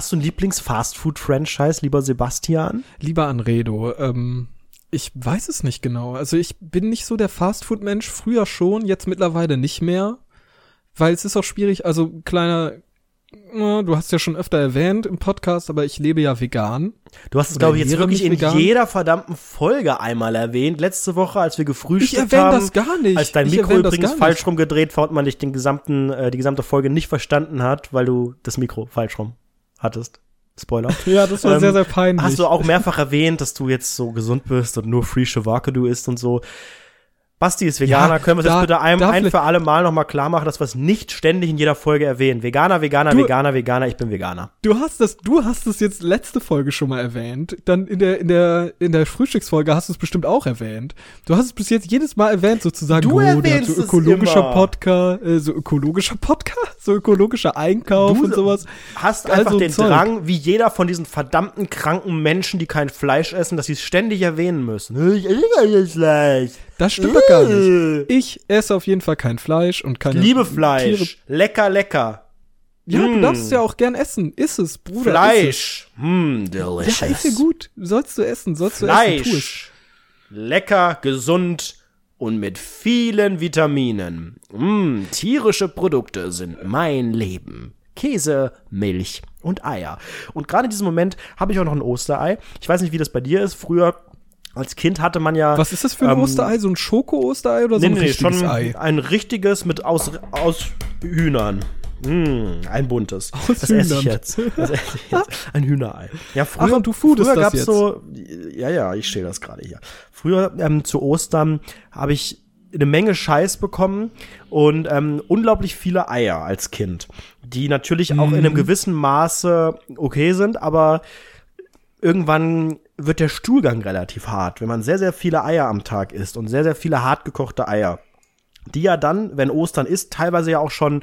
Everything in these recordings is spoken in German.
hast du ein Lieblings-Fastfood-Franchise, lieber Sebastian? Lieber Anredo, ähm, ich weiß es nicht genau. Also ich bin nicht so der Fastfood-Mensch, früher schon, jetzt mittlerweile nicht mehr. Weil es ist auch schwierig, also kleiner, du hast ja schon öfter erwähnt im Podcast, aber ich lebe ja vegan. Du hast es, glaube ich, jetzt wirklich in vegan. jeder verdammten Folge einmal erwähnt. Letzte Woche, als wir gefrühstückt ich haben. das gar nicht. Als dein Mikro übrigens falsch rumgedreht war und man dich den gesamten, äh, die gesamte Folge nicht verstanden hat, weil du das Mikro falsch rum hattest. Spoiler. Ja, das war ähm, sehr, sehr peinlich. Hast du auch mehrfach erwähnt, dass du jetzt so gesund bist und nur Free du isst und so. Basti ist Veganer. Ja, Können wir das da, bitte ein, ein für alle Mal nochmal klar machen, dass wir es nicht ständig in jeder Folge erwähnen. Veganer, Veganer, du, Veganer, Veganer, ich bin Veganer. Du hast das, du hast es jetzt letzte Folge schon mal erwähnt. Dann in der, in der, in der Frühstücksfolge hast du es bestimmt auch erwähnt. Du hast es bis jetzt jedes Mal erwähnt, sozusagen. Du oh, erwähnst so ökologischer Podcast, äh, so ökologischer Podcast, so ökologischer Einkauf du und sowas. Hast einfach also den Zeug. Drang, wie jeder von diesen verdammten kranken Menschen, die kein Fleisch essen, dass sie es ständig erwähnen müssen. Ich esse Fleisch. Das stimmt doch gar nicht. Ich esse auf jeden Fall kein Fleisch und keine Liebe Fleisch. Tiere. Lecker, lecker. Ja, mm. du darfst es ja auch gern essen. Iss es, Bruder. Fleisch. Hm, mm, delicious. Ja, ist ja gut. Sollst du essen, sollst Fleisch. du essen. Lecker, gesund und mit vielen Vitaminen. Mm, tierische Produkte sind mein Leben. Käse, Milch und Eier. Und gerade in diesem Moment habe ich auch noch ein Osterei. Ich weiß nicht, wie das bei dir ist. Früher als Kind hatte man ja. Was ist das für ein ähm, Osterei? So ein Schoko-Osterei oder so nee, ein nee, richtiges schon Ei? Ein richtiges mit aus, aus Hühnern. Mm, ein buntes. Aus das esse ich jetzt. Das esse ich jetzt. Ein Hühnerei. Ja, früher, Ach, du früher gab es so. Ja, ja, ich stehe das gerade hier. Früher ähm, zu Ostern habe ich eine Menge Scheiß bekommen und ähm, unglaublich viele Eier als Kind, die natürlich auch in einem mhm. gewissen Maße okay sind, aber irgendwann wird der Stuhlgang relativ hart, wenn man sehr, sehr viele Eier am Tag isst und sehr, sehr viele hart gekochte Eier. Die ja dann, wenn Ostern ist, teilweise ja auch schon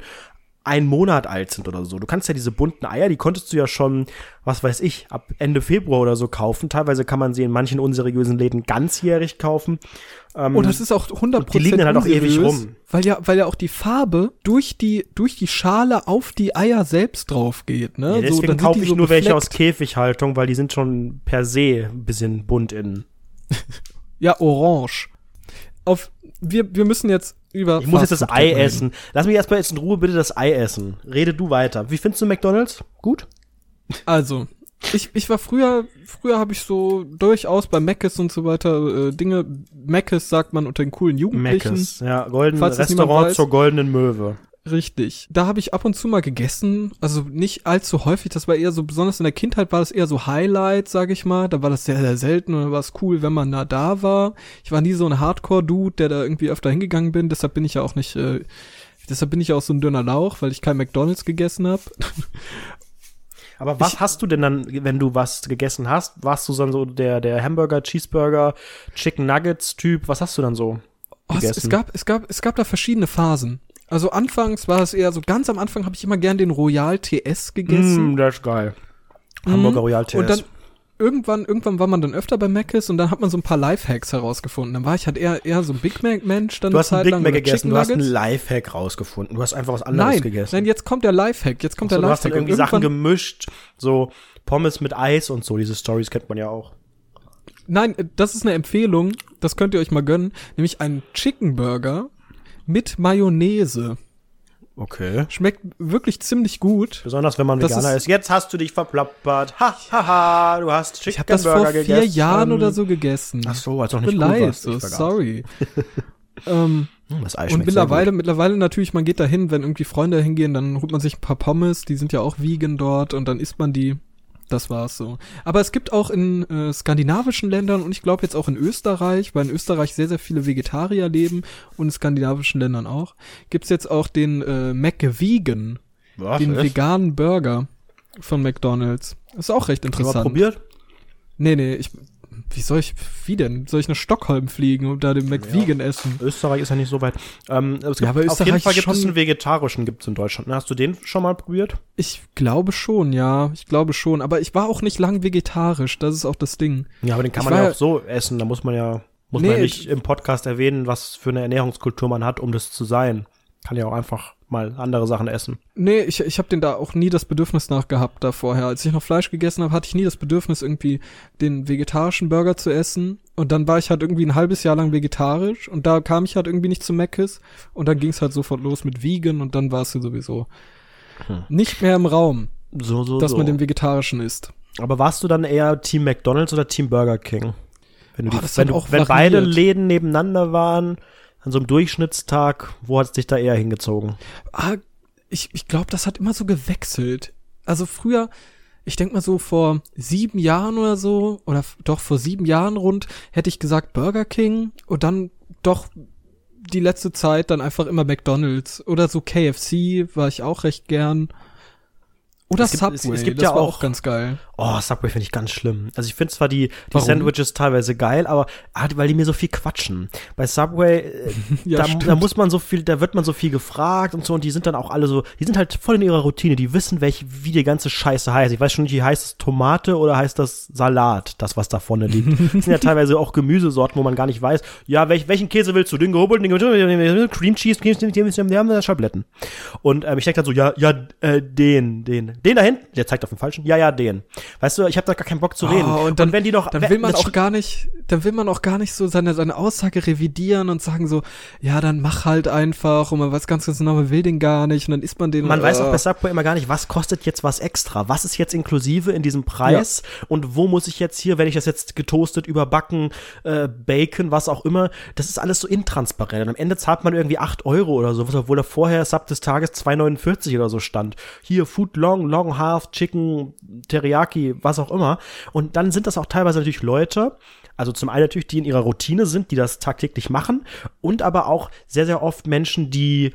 ein Monat alt sind oder so. Du kannst ja diese bunten Eier, die konntest du ja schon, was weiß ich, ab Ende Februar oder so kaufen. Teilweise kann man sie in manchen unseriösen Läden ganzjährig kaufen. Ähm, und das ist auch 100% Die liegen dann halt auch ewig rum. Weil ja, weil ja auch die Farbe durch die, durch die Schale auf die Eier selbst drauf geht, ne? Ja, deswegen so, kaufe ich so nur gefleckt. welche aus Käfighaltung, weil die sind schon per se ein bisschen bunt innen. ja, orange. Auf, wir, wir müssen jetzt über. Ich muss jetzt das Ei essen. Lass mich erstmal jetzt in Ruhe bitte das Ei essen. Rede du weiter. Wie findest du McDonalds? Gut? Also, ich, ich war früher, früher habe ich so durchaus bei Meckes und so weiter äh, Dinge. Meckes sagt man unter den coolen Jugendlichen. Meckes, ja, golden Restaurant zur goldenen Möwe. Richtig. Da habe ich ab und zu mal gegessen, also nicht allzu häufig, das war eher so, besonders in der Kindheit war das eher so Highlight, sag ich mal. Da war das sehr, sehr selten und dann war es cool, wenn man da da war. Ich war nie so ein Hardcore-Dude, der da irgendwie öfter hingegangen bin, deshalb bin ich ja auch nicht, äh, deshalb bin ich ja auch so ein dünner Lauch, weil ich kein McDonalds gegessen habe. Aber was ich, hast du denn dann, wenn du was gegessen hast? Warst du dann so der, der Hamburger, Cheeseburger, Chicken Nuggets Typ? Was hast du dann so? Oh, es, es, gab, es gab, es gab da verschiedene Phasen. Also anfangs war es eher so, ganz am Anfang habe ich immer gern den Royal TS gegessen. Mm, das ist geil. Mm, Hamburger Royal TS. Und dann irgendwann, irgendwann war man dann öfter bei Mc's und dann hat man so ein paar Lifehacks herausgefunden. Dann war ich halt eher, eher so ein Big Mac-Mensch. Du hast einen Big Mac gegessen, du hast einen Lifehack rausgefunden. Du hast einfach was anderes nein, gegessen. Nein, jetzt kommt der Lifehack. Jetzt kommt so, der Lifehack. Du hast dann irgendwie Sachen gemischt, so Pommes mit Eis und so. Diese Stories kennt man ja auch. Nein, das ist eine Empfehlung. Das könnt ihr euch mal gönnen. Nämlich einen Chicken Burger mit Mayonnaise. Okay. Schmeckt wirklich ziemlich gut. Besonders wenn man Veganer ist, ist. Jetzt hast du dich verplappert. Ha, ha, ha. Du hast Chicken Ich habe das vor vier gegessen. Jahren oder so gegessen. Ach so, als auch nicht gut leid, so, sorry. ähm, hm, das Ei und mittlerweile, mittlerweile natürlich, man geht da hin, wenn irgendwie Freunde hingehen, dann holt man sich ein paar Pommes, die sind ja auch vegan dort und dann isst man die. Das war's so. Aber es gibt auch in äh, skandinavischen Ländern und ich glaube jetzt auch in Österreich, weil in Österreich sehr, sehr viele Vegetarier leben und in skandinavischen Ländern auch, gibt's jetzt auch den äh, McVegan, Was, den echt? veganen Burger von McDonald's. Ist auch recht interessant. Hast du mal probiert? Nee, nee, ich wie soll ich, wie denn? Soll ich nach Stockholm fliegen und da den McVegan ja. essen? Österreich ist ja nicht so weit. Ähm, es gibt, ja, aber Österreich auf jeden Fall gibt es einen vegetarischen, gibt's in Deutschland. Hast du den schon mal probiert? Ich glaube schon, ja. Ich glaube schon. Aber ich war auch nicht lang vegetarisch. Das ist auch das Ding. Ja, aber den kann ich man ja auch so essen. Da muss man ja, muss nee, man ja nicht im Podcast erwähnen, was für eine Ernährungskultur man hat, um das zu sein. Kann ja auch einfach mal andere Sachen essen. Nee, ich, ich habe den da auch nie das Bedürfnis nach gehabt da vorher. Als ich noch Fleisch gegessen habe, hatte ich nie das Bedürfnis, irgendwie den vegetarischen Burger zu essen. Und dann war ich halt irgendwie ein halbes Jahr lang vegetarisch und da kam ich halt irgendwie nicht zu Meckes und dann ging es halt sofort los mit Vegan und dann war es sowieso hm. nicht mehr im Raum, so, so, dass so. man den Vegetarischen isst. Aber warst du dann eher Team McDonald's oder Team Burger King? Wenn, du oh, die, wenn, du, wenn beide Läden nebeneinander waren, an so einem Durchschnittstag, wo hat es dich da eher hingezogen? Ah, ich, ich glaube, das hat immer so gewechselt. Also früher, ich denk mal so vor sieben Jahren oder so, oder doch vor sieben Jahren rund, hätte ich gesagt Burger King und dann doch die letzte Zeit dann einfach immer McDonald's oder so KFC war ich auch recht gern. Oder es gibt, Subway, es, es gibt ja auch, auch, ganz geil. Oh, Subway finde ich ganz schlimm. Also ich finde zwar die, die Sandwiches teilweise geil, aber ah, weil die mir so viel quatschen. Bei Subway, äh, ja, da, da, muss man so viel, da wird man so viel gefragt und so und die sind dann auch alle so, die sind halt voll in ihrer Routine, die wissen, welche, wie die ganze Scheiße heißt. Ich weiß schon nicht, wie heißt es Tomate oder heißt das Salat, das was da vorne liegt. das sind ja teilweise auch Gemüsesorten, wo man gar nicht weiß, ja, welch, welchen Käse willst du? Den gehobelten, den Cream Cheese, Cream Cheese, wir haben da Schabletten. Und ähm, ich denke dann so, ja, ja, äh, den, den den da hinten, der zeigt auf den falschen. Ja, ja, den. Weißt du, ich habe da gar keinen Bock zu reden. Oh, und, dann, und wenn die noch, dann will man auch gar nicht, dann will man auch gar nicht so seine seine Aussage revidieren und sagen so, ja, dann mach halt einfach und man weiß ganz ganz genau, man will den gar nicht und dann isst man den. Man und, weiß auch bei Subway immer gar nicht, was kostet jetzt was extra, was ist jetzt inklusive in diesem Preis ja. und wo muss ich jetzt hier, wenn ich das jetzt getoastet, überbacken, äh, Bacon, was auch immer, das ist alles so intransparent. Und am Ende zahlt man irgendwie acht Euro oder so, obwohl da vorher Sub des Tages 2,49 oder so stand. Hier Food Long, Long Half, Chicken, Teriyaki, was auch immer. Und dann sind das auch teilweise natürlich Leute, also zum einen natürlich, die in ihrer Routine sind, die das tagtäglich machen und aber auch sehr, sehr oft Menschen, die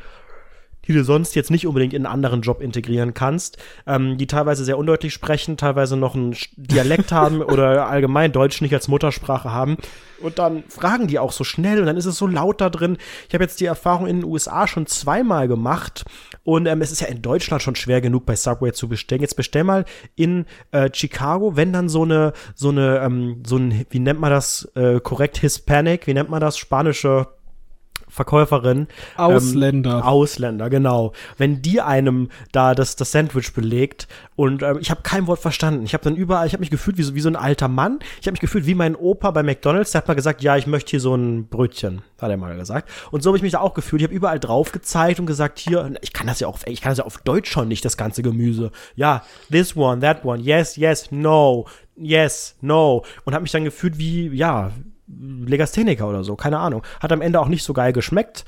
die du sonst jetzt nicht unbedingt in einen anderen Job integrieren kannst, ähm, die teilweise sehr undeutlich sprechen, teilweise noch einen Dialekt haben oder allgemein Deutsch nicht als Muttersprache haben. Und dann fragen die auch so schnell und dann ist es so laut da drin. Ich habe jetzt die Erfahrung in den USA schon zweimal gemacht und ähm, es ist ja in Deutschland schon schwer genug bei Subway zu bestellen. Jetzt bestell mal in äh, Chicago, wenn dann so eine, so eine, ähm, so ein, wie nennt man das äh, korrekt, Hispanic, wie nennt man das, spanische Verkäuferin. Ausländer. Ähm, Ausländer, genau. Wenn die einem da das, das Sandwich belegt und ähm, ich habe kein Wort verstanden. Ich habe dann überall, ich habe mich gefühlt wie so, wie so ein alter Mann. Ich habe mich gefühlt wie mein Opa bei McDonalds. Der hat mal gesagt, ja, ich möchte hier so ein Brötchen, hat er mal gesagt. Und so habe ich mich da auch gefühlt. Ich habe überall drauf gezeigt und gesagt, hier, ich kann das ja auf, ich kann das ja auf Deutsch schon nicht, das ganze Gemüse. Ja, this one, that one, yes, yes, no, yes, no. Und habe mich dann gefühlt wie, ja, Legastheniker oder so, keine Ahnung. Hat am Ende auch nicht so geil geschmeckt.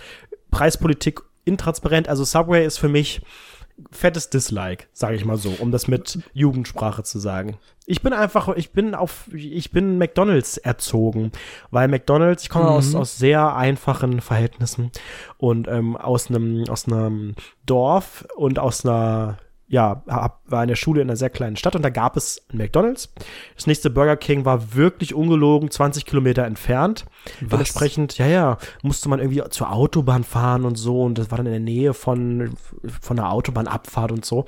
Preispolitik intransparent. Also Subway ist für mich fettes Dislike, sage ich mal so, um das mit Jugendsprache zu sagen. Ich bin einfach, ich bin auf, ich bin McDonalds erzogen, weil McDonalds, ich komme mhm. aus, aus sehr einfachen Verhältnissen und ähm, aus einem aus einem Dorf und aus einer ja, war in der Schule in einer sehr kleinen Stadt und da gab es ein McDonalds. Das nächste Burger King war wirklich ungelogen 20 Kilometer entfernt. Was? Dementsprechend, ja, ja, musste man irgendwie zur Autobahn fahren und so und das war dann in der Nähe von, von der Autobahnabfahrt und so.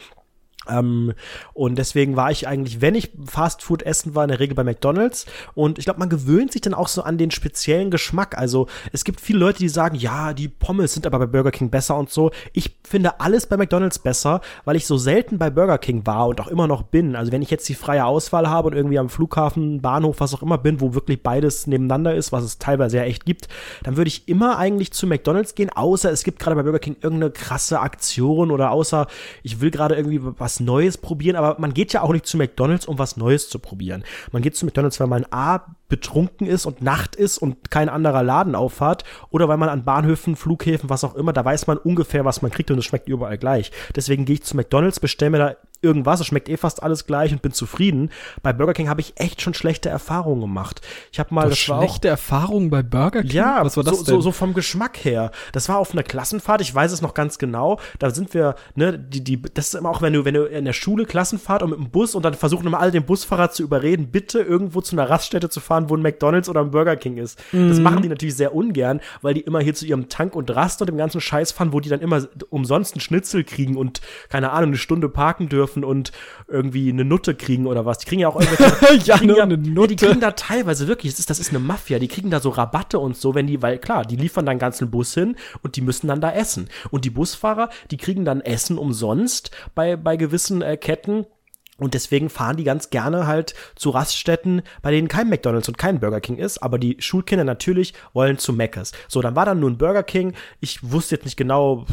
Ähm, und deswegen war ich eigentlich, wenn ich Fast Food essen war, in der Regel bei McDonalds. Und ich glaube, man gewöhnt sich dann auch so an den speziellen Geschmack. Also es gibt viele Leute, die sagen, ja, die Pommes sind aber bei Burger King besser und so. Ich finde alles bei McDonalds besser, weil ich so selten bei Burger King war und auch immer noch bin. Also wenn ich jetzt die freie Auswahl habe und irgendwie am Flughafen, Bahnhof, was auch immer bin, wo wirklich beides nebeneinander ist, was es teilweise ja echt gibt, dann würde ich immer eigentlich zu McDonalds gehen, außer es gibt gerade bei Burger King irgendeine krasse Aktion oder außer ich will gerade irgendwie was Neues probieren, aber man geht ja auch nicht zu McDonalds, um was Neues zu probieren. Man geht zu McDonalds, weil man A, betrunken ist und Nacht ist und kein anderer Laden aufhat oder weil man an Bahnhöfen, Flughäfen, was auch immer, da weiß man ungefähr, was man kriegt und es schmeckt überall gleich. Deswegen gehe ich zu McDonalds, bestelle mir da irgendwas, es schmeckt eh fast alles gleich und bin zufrieden. Bei Burger King habe ich echt schon schlechte Erfahrungen gemacht. Ich habe mal das schlechte Erfahrungen bei Burger King. Ja, was war das so, denn? So, so vom Geschmack her. Das war auf einer Klassenfahrt, ich weiß es noch ganz genau. Da sind wir, ne, die die das ist immer auch wenn du wenn du in der Schule Klassenfahrt und mit dem Bus und dann versuchen immer alle den Busfahrer zu überreden, bitte irgendwo zu einer Raststätte zu fahren, wo ein McDonald's oder ein Burger King ist. Mhm. Das machen die natürlich sehr ungern, weil die immer hier zu ihrem Tank und Rast und dem ganzen Scheiß fahren, wo die dann immer umsonst einen Schnitzel kriegen und keine Ahnung, eine Stunde parken dürfen dürfen und irgendwie eine Nutte kriegen oder was. Die kriegen ja auch irgendwelche. ja, nur ja, eine Nutte. Die kriegen da teilweise wirklich, das ist, das ist eine Mafia, die kriegen da so Rabatte und so, wenn die, weil klar, die liefern dann ganzen Bus hin und die müssen dann da essen. Und die Busfahrer, die kriegen dann Essen umsonst bei, bei gewissen äh, Ketten und deswegen fahren die ganz gerne halt zu Raststätten, bei denen kein McDonald's und kein Burger King ist, aber die Schulkinder natürlich wollen zu Meckes. So, dann war dann nur ein Burger King. Ich wusste jetzt nicht genau,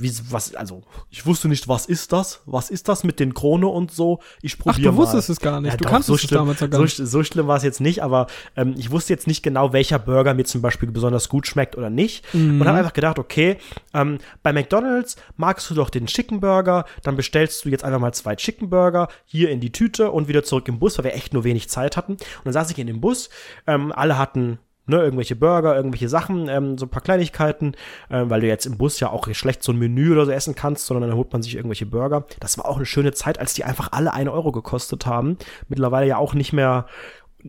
wie, was, also, ich wusste nicht, was ist das? Was ist das mit den Krone und so? Ich probiere Ach, du wusstest es gar nicht. Ja, du doch, kannst so es schlimm, damals gar nicht. So, so schlimm war es jetzt nicht, aber ähm, ich wusste jetzt nicht genau, welcher Burger mir zum Beispiel besonders gut schmeckt oder nicht. Mhm. Und habe einfach gedacht, okay, ähm, bei McDonald's magst du doch den Chicken Burger, dann bestellst du jetzt einfach mal zwei Chicken Burger hier in die Tüte und wieder zurück im Bus, weil wir echt nur wenig Zeit hatten. Und dann saß ich in dem Bus, ähm, alle hatten ne, irgendwelche Burger, irgendwelche Sachen, ähm, so ein paar Kleinigkeiten, äh, weil du jetzt im Bus ja auch schlecht so ein Menü oder so essen kannst, sondern dann holt man sich irgendwelche Burger. Das war auch eine schöne Zeit, als die einfach alle eine Euro gekostet haben. Mittlerweile ja auch nicht mehr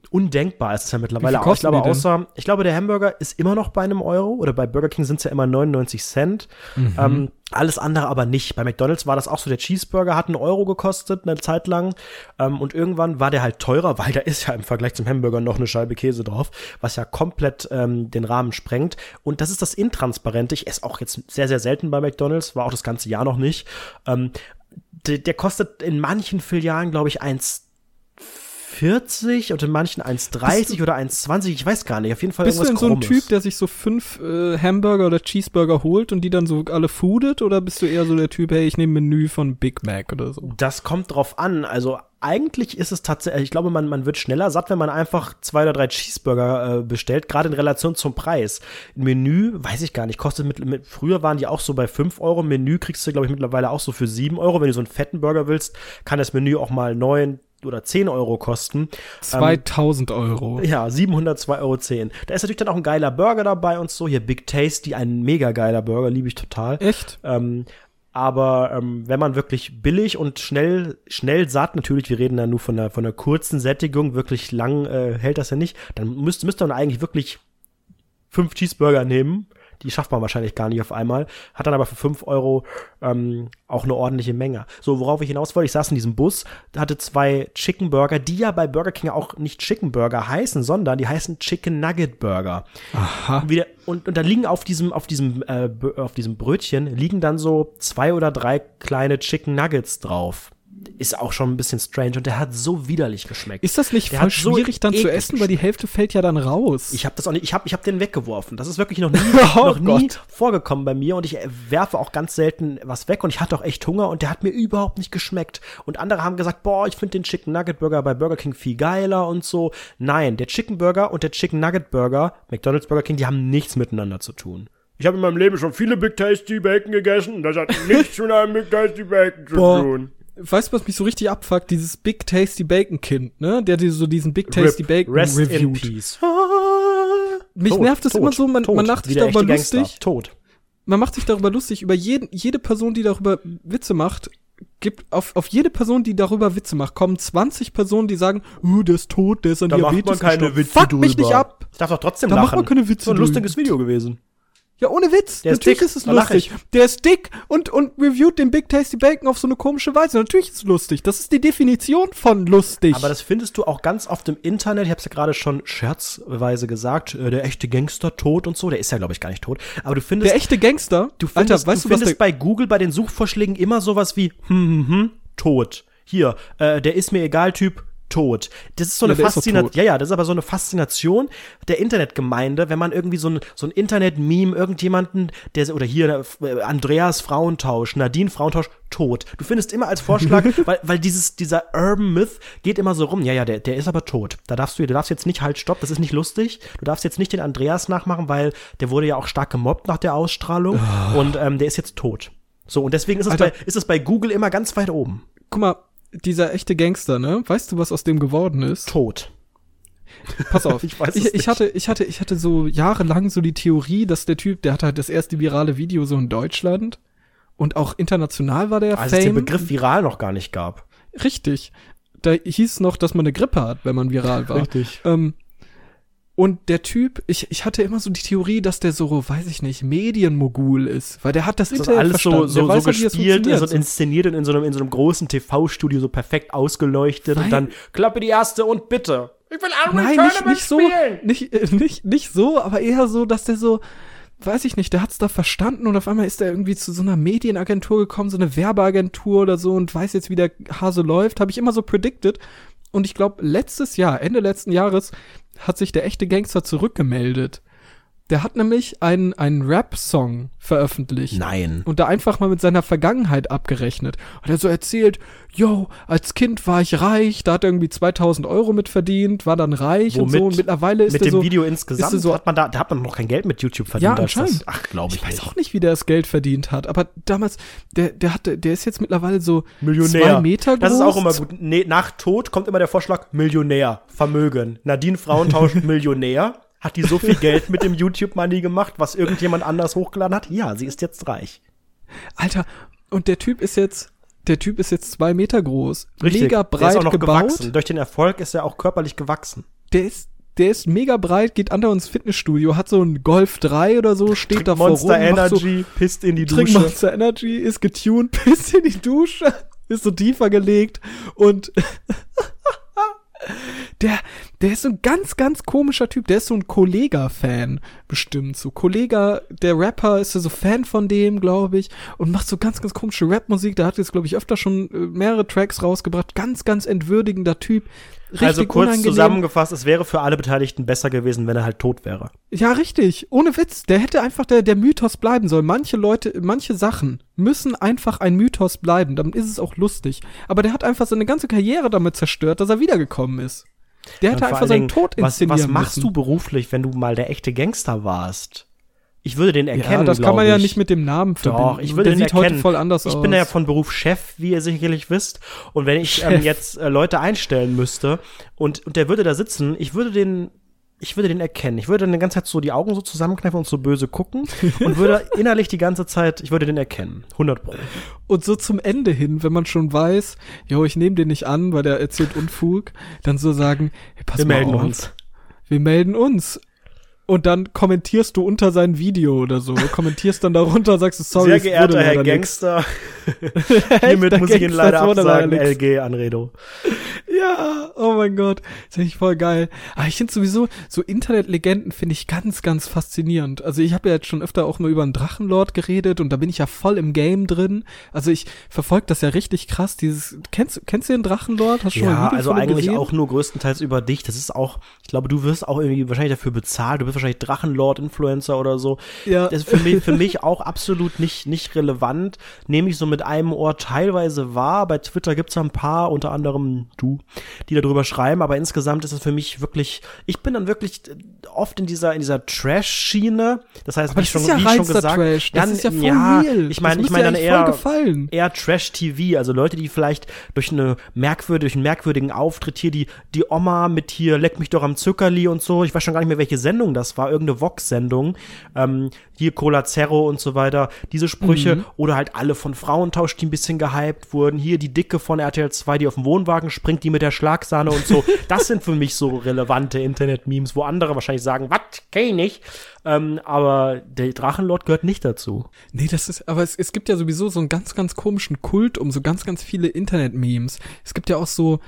undenkbar ist es ja mittlerweile auch. Ich glaube, außer, ich glaube, der Hamburger ist immer noch bei einem Euro oder bei Burger King sind es ja immer 99 Cent. Mhm. Ähm, alles andere aber nicht. Bei McDonalds war das auch so, der Cheeseburger hat einen Euro gekostet, eine Zeit lang. Ähm, und irgendwann war der halt teurer, weil da ist ja im Vergleich zum Hamburger noch eine Scheibe Käse drauf, was ja komplett ähm, den Rahmen sprengt. Und das ist das Intransparente. Ich esse auch jetzt sehr, sehr selten bei McDonalds, war auch das ganze Jahr noch nicht. Ähm, der, der kostet in manchen Filialen, glaube ich, eins 1,40 und in manchen 1,30 oder 1,20, ich weiß gar nicht. Auf jeden Fall Bist irgendwas du denn so ein Typ, der sich so fünf äh, Hamburger oder Cheeseburger holt und die dann so alle foodet? Oder bist du eher so der Typ, hey, ich nehme Menü von Big Mac oder so? Das kommt drauf an. Also eigentlich ist es tatsächlich, ich glaube, man, man wird schneller satt, wenn man einfach zwei oder drei Cheeseburger äh, bestellt, gerade in Relation zum Preis. Menü, weiß ich gar nicht, kostet mit, mit früher waren die auch so bei fünf Euro. Menü kriegst du, glaube ich, mittlerweile auch so für sieben Euro. Wenn du so einen fetten Burger willst, kann das Menü auch mal neun, oder 10 Euro kosten. 2000 ähm, Euro. Ja, 702,10 Euro. Da ist natürlich dann auch ein geiler Burger dabei und so. Hier Big Tasty, ein mega geiler Burger, liebe ich total. Echt? Ähm, aber ähm, wenn man wirklich billig und schnell, schnell satt, natürlich, wir reden da nur von einer, von einer kurzen Sättigung, wirklich lang äh, hält das ja nicht, dann müsste, müsste man eigentlich wirklich fünf Cheeseburger nehmen die schafft man wahrscheinlich gar nicht auf einmal. Hat dann aber für fünf Euro ähm, auch eine ordentliche Menge. So, worauf ich hinaus wollte, ich saß in diesem Bus, hatte zwei Chicken Burger, die ja bei Burger King auch nicht Chicken Burger heißen, sondern die heißen Chicken Nugget Burger. Aha. Wieder, und, und da liegen auf diesem, auf diesem, äh, auf diesem Brötchen liegen dann so zwei oder drei kleine Chicken Nuggets drauf ist auch schon ein bisschen strange und der hat so widerlich geschmeckt. Ist das nicht der voll schwierig so dann zu essen, weil die Hälfte fällt ja dann raus? Ich habe das auch nicht, ich habe ich hab den weggeworfen. Das ist wirklich noch nie, oh noch nie vorgekommen bei mir und ich werfe auch ganz selten was weg und ich hatte auch echt Hunger und der hat mir überhaupt nicht geschmeckt. Und andere haben gesagt, boah, ich finde den Chicken Nugget Burger bei Burger King viel geiler und so. Nein, der Chicken Burger und der Chicken Nugget Burger, McDonald's Burger King, die haben nichts miteinander zu tun. Ich habe in meinem Leben schon viele Big Tasty Bacon gegessen. Das hat nichts mit einem Big Tasty Bacon zu Boah. tun weißt du, was mich so richtig abfuckt? Dieses Big Tasty Bacon Kind, ne? Der dir so diesen Big Tasty Rip. Bacon Rest reviewt. In peace. Mich tot, nervt das immer so, man, man macht sich darüber lustig. Tot. Man macht sich darüber lustig, über jeden, jede Person, die darüber Witze macht, gibt auf, auf jede Person, die darüber Witze macht, kommen 20 Personen, die sagen, oh, der ist tot, der ist an da Diabetes macht man keine gestorben. Witze Fuck drüber. mich nicht ab. Ich darf doch trotzdem da lachen. macht man keine Witze so ein lustiges Video gewesen. Ja, ohne Witz. Der Natürlich ist, dick, ist es lustig. Der ist dick und, und reviewt den Big Tasty Bacon auf so eine komische Weise. Natürlich ist es lustig. Das ist die Definition von lustig. Aber das findest du auch ganz oft im Internet. Ich habe es ja gerade schon scherzweise gesagt. Äh, der echte Gangster tot und so. Der ist ja, glaube ich, gar nicht tot. Aber du findest. Der echte Gangster? Du findest, Alter, weißt du, du findest bei Google bei den Suchvorschlägen immer sowas wie hm, hm, hm, tot. Hier, äh, der ist mir egal Typ tot. Das ist so eine ja, Faszination. Ja, ja, das ist aber so eine Faszination der Internetgemeinde, wenn man irgendwie so ein, so ein Internet-Meme, irgendjemanden, der, oder hier äh, Andreas Frauentausch, Nadine Frauentausch, tot. Du findest immer als Vorschlag, weil, weil dieses, dieser Urban Myth geht immer so rum, ja, ja, der, der ist aber tot. Da darfst du, du darfst jetzt nicht halt stopp, das ist nicht lustig. Du darfst jetzt nicht den Andreas nachmachen, weil der wurde ja auch stark gemobbt nach der Ausstrahlung oh. und ähm, der ist jetzt tot. So, und deswegen ist es, bei, ist es bei Google immer ganz weit oben. Guck mal, dieser echte Gangster, ne? Weißt du, was aus dem geworden ist? Tot. Pass auf, ich, weiß ich, ich hatte, ich hatte, ich hatte so jahrelang so die Theorie, dass der Typ, der hatte halt das erste virale Video so in Deutschland und auch international war der Als Fame. es den Begriff viral noch gar nicht gab. Richtig. Da hieß es noch, dass man eine Grippe hat, wenn man viral war. Richtig. Ähm, Und der Typ, ich, ich hatte immer so die Theorie, dass der so, weiß ich nicht, Medienmogul ist, weil der hat das, das Internet alles so, so, weiß, so gespielt so und inszeniert und in so einem, in so einem großen TV-Studio so perfekt ausgeleuchtet weil, und dann Klappe die erste und bitte. Ich will Unreal Nein, nicht, nicht so, nicht, nicht, nicht so, aber eher so, dass der so, weiß ich nicht, der hat's da verstanden und auf einmal ist er irgendwie zu so einer Medienagentur gekommen, so eine Werbeagentur oder so und weiß jetzt, wie der Hase läuft, habe ich immer so predicted. Und ich glaube, letztes Jahr, Ende letzten Jahres, hat sich der echte Gangster zurückgemeldet. Der hat nämlich einen, einen Rap-Song veröffentlicht. Nein. Und da einfach mal mit seiner Vergangenheit abgerechnet. Und er so erzählt, yo, als Kind war ich reich, da hat er irgendwie 2000 Euro mit verdient, war dann reich Womit? und so. Und mittlerweile ist mit dem so, Video insgesamt so, hat man da, da hat man noch kein Geld mit YouTube verdient. Ja, anscheinend. Das, ach, glaube ich. Ich weiß nicht. auch nicht, wie der das Geld verdient hat. Aber damals, der, der hatte, der ist jetzt mittlerweile so Millionär. zwei Meter groß. Das ist auch immer gut. Nee, nach Tod kommt immer der Vorschlag Millionär, Vermögen. Nadine Frauentausch Millionär. Hat die so viel Geld mit dem YouTube-Money gemacht, was irgendjemand anders hochgeladen hat? Ja, sie ist jetzt reich. Alter, und der Typ ist jetzt, der Typ ist jetzt zwei Meter groß, Richtig. mega breit der ist auch noch gebaut. Gewachsen. Durch den Erfolg ist er auch körperlich gewachsen. Der ist, der ist mega breit, geht andauernd ins Fitnessstudio, hat so ein Golf 3 oder so, steht da vor Monster rum, Energy, so, pisst in die Dusche. Monster Energy, ist getuned, pisst in die Dusche, ist so tiefer gelegt und der, der ist so ein ganz, ganz komischer Typ. Der ist so ein Kollega-Fan, bestimmt. So Kollega, der Rapper, ist ja so Fan von dem, glaube ich, und macht so ganz, ganz komische Rapmusik. Der hat jetzt, glaube ich, öfter schon äh, mehrere Tracks rausgebracht. Ganz, ganz entwürdigender Typ. Richtig also kurz unangenehm. zusammengefasst, es wäre für alle Beteiligten besser gewesen, wenn er halt tot wäre. Ja, richtig. Ohne Witz. Der hätte einfach der, der Mythos bleiben sollen. Manche Leute, manche Sachen müssen einfach ein Mythos bleiben. Dann ist es auch lustig. Aber der hat einfach seine ganze Karriere damit zerstört, dass er wiedergekommen ist. Der hätte einfach seinen Tod inszenieren Was, was machst müssen. du beruflich, wenn du mal der echte Gangster warst? Ich würde den erkennen. Ja, das kann man ja nicht mit dem Namen verbinden. Doch, ich würde der den sieht erkennen. heute voll anders ich aus. Ich bin ja von Beruf Chef, wie ihr sicherlich wisst. Und wenn ich ähm, jetzt äh, Leute einstellen müsste und, und der würde da sitzen, ich würde den ich würde den erkennen. Ich würde dann die ganze Zeit so die Augen so zusammenkneifen und so böse gucken und würde innerlich die ganze Zeit, ich würde den erkennen. 100 Pro. Und so zum Ende hin, wenn man schon weiß, jo, ich nehme den nicht an, weil der erzählt Unfug, dann so sagen, hey, pass Wir mal melden auf. uns. Wir melden uns und dann kommentierst du unter sein Video oder so. Du kommentierst dann darunter, sagst du, sorry, Sehr geehrter Herr Gangster, hiermit muss ich Ihnen leider absagen, LG Anredo. Ja, oh mein Gott, das finde ich voll geil. Aber ich finde sowieso, so Internetlegenden finde ich ganz, ganz faszinierend. Also ich habe ja jetzt schon öfter auch mal über einen Drachenlord geredet und da bin ich ja voll im Game drin. Also ich verfolge das ja richtig krass. Dieses, kennst, kennst du den Drachenlord? Hast du schon ja, mal ein Video also eigentlich gesehen? auch nur größtenteils über dich. Das ist auch, ich glaube, du wirst auch irgendwie wahrscheinlich dafür bezahlt. Bist wahrscheinlich Drachenlord-Influencer oder so. Ja. Das ist für mich, für mich auch absolut nicht, nicht relevant. Nehme ich so mit einem Ohr teilweise wahr. Bei Twitter gibt's ein paar, unter anderem du, die darüber schreiben, aber insgesamt ist es für mich wirklich, ich bin dann wirklich oft in dieser, in dieser Trash-Schiene. Das heißt, aber wie, schon, ja wie schon gesagt, Trash. Das dann, ist ja voll ja, real. Ich meine, ich meine dann eher, eher Trash-TV, also Leute, die vielleicht durch eine merkwürdige, durch einen merkwürdigen Auftritt hier, die, die Oma mit hier, leck mich doch am Zuckerli und so, ich weiß schon gar nicht mehr, welche Sendung das war, irgendeine Vox-Sendung, ähm, hier Cola Zero und so weiter, diese Sprüche, mhm. oder halt alle von Frauentausch, die ein bisschen gehypt wurden, hier die Dicke von RTL 2, die auf dem Wohnwagen springt, die mit der Schlagsahne und so, das sind für mich so relevante Internet-Memes, wo andere wahrscheinlich sagen, was, kenn ich nicht, ähm, aber der Drachenlord gehört nicht dazu. Nee, das ist, aber es, es gibt ja sowieso so einen ganz, ganz komischen Kult um so ganz, ganz viele Internet-Memes. Es gibt ja auch so,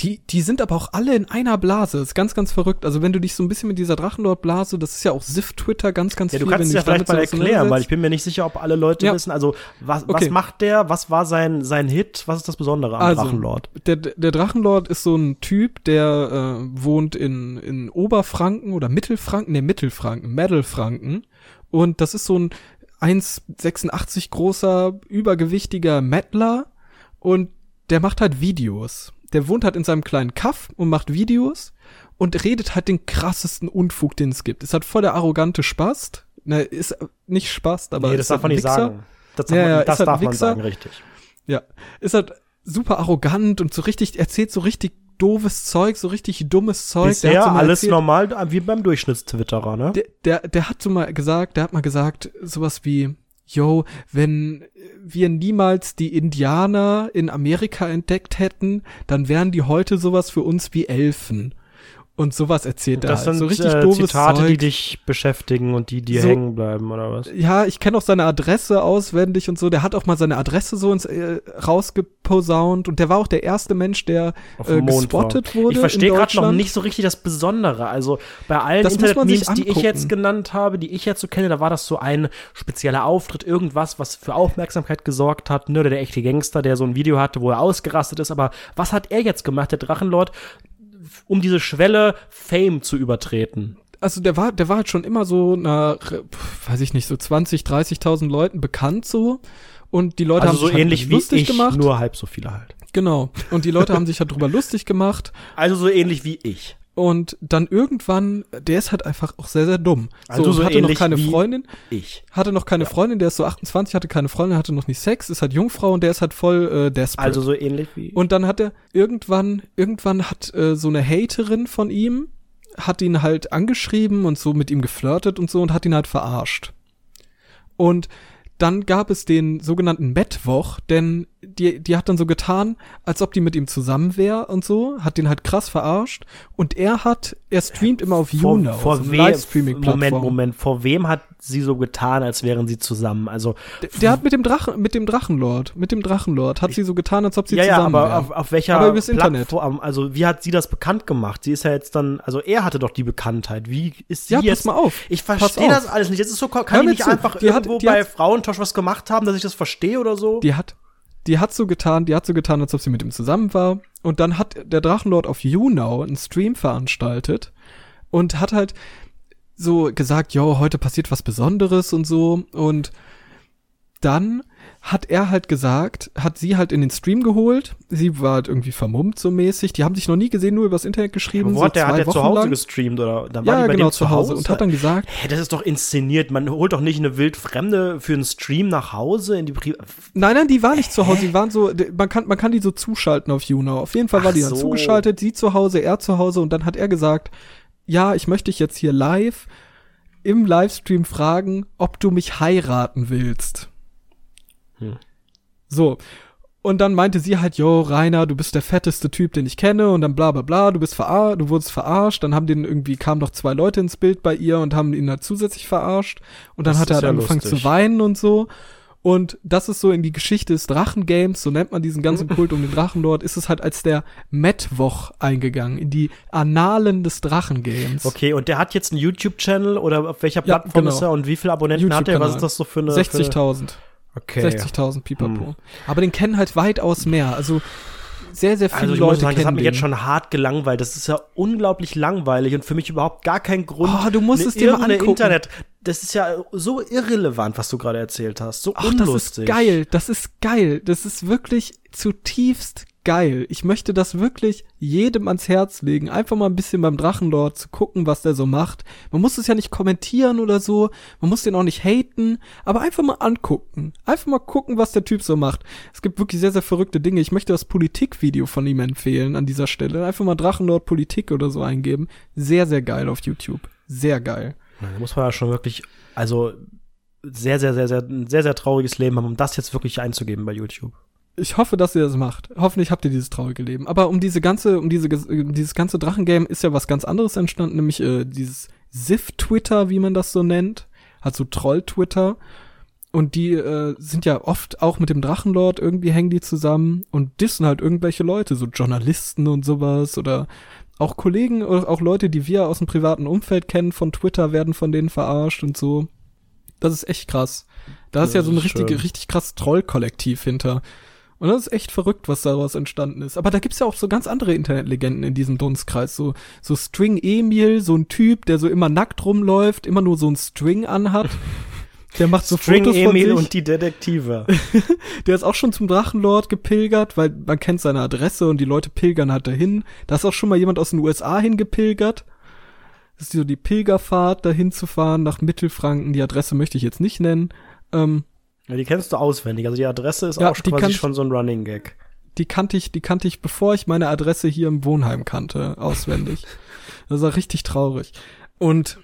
die, die sind aber auch alle in einer Blase. Das ist ganz, ganz verrückt. Also wenn du dich so ein bisschen mit dieser Drachenlord-Blase, das ist ja auch SIF-Twitter ganz, ganz ja, viel. Du kannst es ja vielleicht mal erklären, weil ich bin mir nicht sicher, ob alle Leute ja. wissen. Also was, okay. was macht der? Was war sein, sein Hit? Was ist das Besondere am also, Drachenlord? Der, der Drachenlord ist so ein Typ, der äh, wohnt in, in Oberfranken oder Mittelfranken, ne Mittelfranken, Mittelfranken. Und das ist so ein 1,86 großer, übergewichtiger Mettler und der macht halt Videos der wohnt halt in seinem kleinen Kaff und macht Videos und redet halt den krassesten Unfug, den es gibt. Ist halt voll der arrogante Spast. Ne, ist nicht Spast, aber. Nee, das darf man nicht sagen. Das, darf, ja, man, das halt darf man sagen, richtig. Ja. Ist halt super arrogant und so richtig, erzählt so richtig doofes Zeug, so richtig dummes Zeug. Bisher so alles erzählt, normal, wie beim Durchschnittstwitterer, ne? Der, der, der hat so mal gesagt, der hat mal gesagt, sowas wie, yo, wenn wir niemals die Indianer in Amerika entdeckt hätten, dann wären die heute sowas für uns wie Elfen. Und sowas erzählt das er. Das halt. sind so richtig äh, Zitate, Zeug. die dich beschäftigen und die dir so, hängen bleiben, oder was? Ja, ich kenne auch seine Adresse auswendig und so. Der hat auch mal seine Adresse so ins äh, rausgeposaunt und der war auch der erste Mensch, der äh, gespottet war. wurde. Ich verstehe gerade noch nicht so richtig das Besondere. Also bei allen Internet-Memes, die ich jetzt genannt habe, die ich jetzt so kenne, da war das so ein spezieller Auftritt, irgendwas, was für Aufmerksamkeit gesorgt hat. Ne? Der echte Gangster, der so ein Video hatte, wo er ausgerastet ist. Aber was hat er jetzt gemacht, der Drachenlord? Um diese Schwelle Fame zu übertreten? Also der war, der war halt schon immer so einer, weiß ich nicht, so 20, 30.000 Leuten bekannt so. Und die Leute also haben so sich halt ähnlich lustig wie ich, gemacht. Nur halb so viele halt. Genau. Und die Leute haben sich halt drüber lustig gemacht. Also so ähnlich wie ich. Und dann irgendwann, der ist halt einfach auch sehr, sehr dumm. Also so, so hatte noch keine Freundin. Ich. Hatte noch keine ja. Freundin, der ist so 28, hatte keine Freundin, hatte noch nicht Sex, ist halt Jungfrau und der ist halt voll äh, desperate. Also so ähnlich wie. Und dann hat er irgendwann, irgendwann hat äh, so eine Haterin von ihm, hat ihn halt angeschrieben und so mit ihm geflirtet und so und hat ihn halt verarscht. Und dann gab es den sogenannten Mettwoch, denn die, die hat dann so getan, als ob die mit ihm zusammen wäre und so, hat den halt krass verarscht und er hat, er streamt immer auf YouNow, vor, vor we Moment, Moment, vor wem hat sie so getan, als wären sie zusammen? Also der, der hat mit dem Drachen, mit dem Drachenlord, mit dem Drachenlord hat sie so getan, als ob sie ja, zusammen Ja, aber wären. auf, auf welcher aber übers Internet. Also wie hat sie das bekannt gemacht? Sie ist ja jetzt dann, also er hatte doch die Bekanntheit. Wie ist sie ja, jetzt? Pass mal auf. Ich verstehe das alles nicht. Jetzt ist so, kann ich nicht zu. einfach die irgendwo hat, bei Frauentosch was gemacht haben, dass ich das verstehe oder so? Die hat die hat so getan, die hat so getan, als ob sie mit ihm zusammen war. Und dann hat der Drachenlord auf YouNow einen Stream veranstaltet und hat halt so gesagt, jo, heute passiert was Besonderes und so. Und dann hat er halt gesagt, hat sie halt in den Stream geholt. Sie war halt irgendwie vermummt so mäßig. Die haben sich noch nie gesehen, nur übers Internet geschrieben. Wo so hat der, hat der zu Hause lang. gestreamt oder dann war ja, die bei genau, zu Hause und hat dann gesagt, hä, das ist doch inszeniert. Man holt doch nicht eine wildfremde für einen Stream nach Hause in die Pri Nein, nein, die war nicht zu Hause. Die waren so, man kann, man kann die so zuschalten auf YouNow. Auf jeden Fall war Ach die dann so. zugeschaltet. Sie zu Hause, er zu Hause und dann hat er gesagt, ja, ich möchte dich jetzt hier live im Livestream fragen, ob du mich heiraten willst. So. Und dann meinte sie halt, yo, Rainer, du bist der fetteste Typ, den ich kenne, und dann bla bla bla, du bist verarscht, du wurdest verarscht, dann haben den irgendwie, kamen noch zwei Leute ins Bild bei ihr und haben ihn halt zusätzlich verarscht. Und dann das hat er halt ja angefangen lustig. zu weinen und so. Und das ist so in die Geschichte des Drachengames, so nennt man diesen ganzen Kult um den Drachenlord, ist es halt als der Metwoch eingegangen, in die Annalen des Drachengames. Okay, und der hat jetzt einen YouTube-Channel oder auf welcher Plattform ja, genau. ist er und wie viele Abonnenten hat er? Was ist das so für eine? 60.000. Okay. 60.000 Pipapo. Hm. Aber den kennen halt weitaus mehr. Also sehr, sehr viele also ich Leute muss sagen, Das hat mich jetzt schon hart gelangweilt. Das ist ja unglaublich langweilig und für mich überhaupt gar kein Grund. Oh, du musst es dir mal angucken. Internet. Das ist ja so irrelevant, was du gerade erzählt hast. So Ach, unlustig. Das ist geil. Das ist geil. Das ist wirklich zutiefst geil. Ich möchte das wirklich jedem ans Herz legen. Einfach mal ein bisschen beim Drachenlord zu gucken, was der so macht. Man muss es ja nicht kommentieren oder so. Man muss den auch nicht haten. Aber einfach mal angucken. Einfach mal gucken, was der Typ so macht. Es gibt wirklich sehr, sehr verrückte Dinge. Ich möchte das Politikvideo von ihm empfehlen an dieser Stelle. Einfach mal Drachenlord Politik oder so eingeben. Sehr, sehr geil auf YouTube. Sehr geil. Da muss man ja schon wirklich, also sehr, sehr, sehr, sehr, sehr, sehr trauriges Leben haben, um das jetzt wirklich einzugeben bei YouTube ich hoffe, dass ihr das macht. Hoffentlich habt ihr dieses traurige Leben. Aber um diese ganze, um diese, um dieses ganze Drachengame ist ja was ganz anderes entstanden, nämlich äh, dieses Sif-Twitter, wie man das so nennt. Hat so Troll-Twitter. Und die äh, sind ja oft auch mit dem Drachenlord irgendwie hängen die zusammen und dissen halt irgendwelche Leute, so Journalisten und sowas oder auch Kollegen oder auch Leute, die wir aus dem privaten Umfeld kennen von Twitter, werden von denen verarscht und so. Das ist echt krass. Da ist ja so ein richtig, richtig krass Troll-Kollektiv hinter. Und das ist echt verrückt, was daraus entstanden ist. Aber da gibt's ja auch so ganz andere Internetlegenden in diesem Dunstkreis. So, so String Emil, so ein Typ, der so immer nackt rumläuft, immer nur so ein String anhat. Der macht so String Fotos Emil von sich. und die Detektive. der ist auch schon zum Drachenlord gepilgert, weil man kennt seine Adresse und die Leute pilgern halt dahin. Da ist auch schon mal jemand aus den USA hingepilgert. Das ist so die Pilgerfahrt, dahin zu fahren nach Mittelfranken. Die Adresse möchte ich jetzt nicht nennen. Ähm, ja, die kennst du auswendig. Also die Adresse ist ja, auch quasi schon so ein Running Gag. Die kannte ich, die kannte ich, bevor ich meine Adresse hier im Wohnheim kannte, auswendig. das war richtig traurig. Und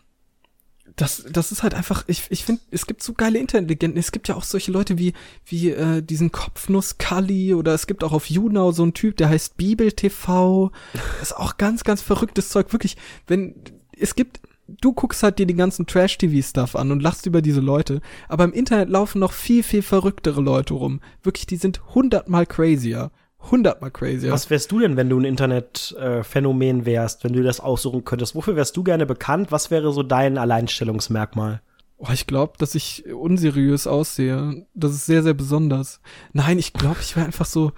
das, das ist halt einfach, ich, ich finde, es gibt so geile Internetlegenden. Es gibt ja auch solche Leute wie, wie äh, diesen Kopfnuss Kali oder es gibt auch auf YouNow so einen Typ, der heißt Bibel TV. Das ist auch ganz, ganz verrücktes Zeug. Wirklich, wenn, es gibt, du guckst halt dir den ganzen Trash-TV-Stuff an und lachst über diese Leute, aber im Internet laufen noch viel, viel verrücktere Leute rum. Wirklich, die sind hundertmal crazier hundertmal crazy. Was wärst du denn, wenn du ein Internetphänomen äh, wärst, wenn du das aussuchen könntest? Wofür wärst du gerne bekannt? Was wäre so dein Alleinstellungsmerkmal? Oh, ich glaube, dass ich unseriös aussehe. Das ist sehr, sehr besonders. Nein, ich glaube, ich wäre einfach so.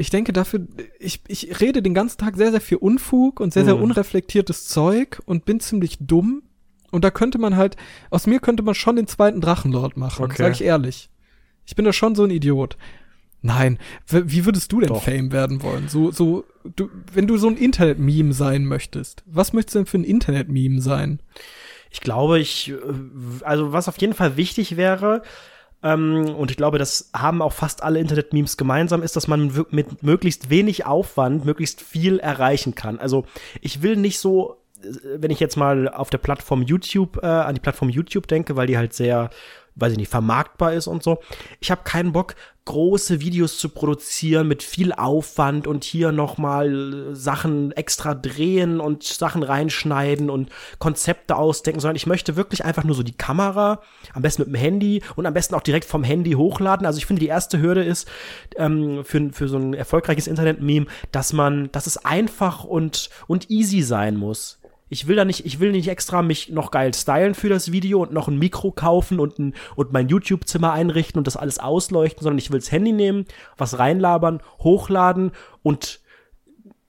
Ich, denke dafür, ich, ich rede den ganzen Tag sehr, sehr viel Unfug und sehr, sehr hm. unreflektiertes Zeug und bin ziemlich dumm. Und da könnte man halt, aus mir könnte man schon den zweiten Drachenlord machen, okay. sag ich ehrlich. Ich bin da schon so ein Idiot. Nein, wie würdest du denn Doch. Fame werden wollen? So, so, du, wenn du so ein Internet-Meme sein möchtest, was möchtest du denn für ein Internet-Meme sein? Ich glaube, ich, äh, also was auf jeden Fall wichtig wäre, ähm, und ich glaube, das haben auch fast alle Internet-Memes gemeinsam, ist, dass man mit möglichst wenig Aufwand möglichst viel erreichen kann. Also ich will nicht so äh, wenn ich jetzt mal auf der Plattform YouTube, äh, an die Plattform YouTube denke, weil die halt sehr weiß ich nicht, vermarktbar ist und so. Ich habe keinen Bock, große Videos zu produzieren mit viel Aufwand und hier nochmal Sachen extra drehen und Sachen reinschneiden und Konzepte ausdenken, sondern ich möchte wirklich einfach nur so die Kamera, am besten mit dem Handy und am besten auch direkt vom Handy hochladen. Also ich finde, die erste Hürde ist ähm, für, für so ein erfolgreiches Internet-Meme, dass man, dass es einfach und, und easy sein muss. Ich will da nicht, ich will nicht extra mich noch geil stylen für das Video und noch ein Mikro kaufen und, ein, und mein YouTube-Zimmer einrichten und das alles ausleuchten, sondern ich will das Handy nehmen, was reinlabern, hochladen und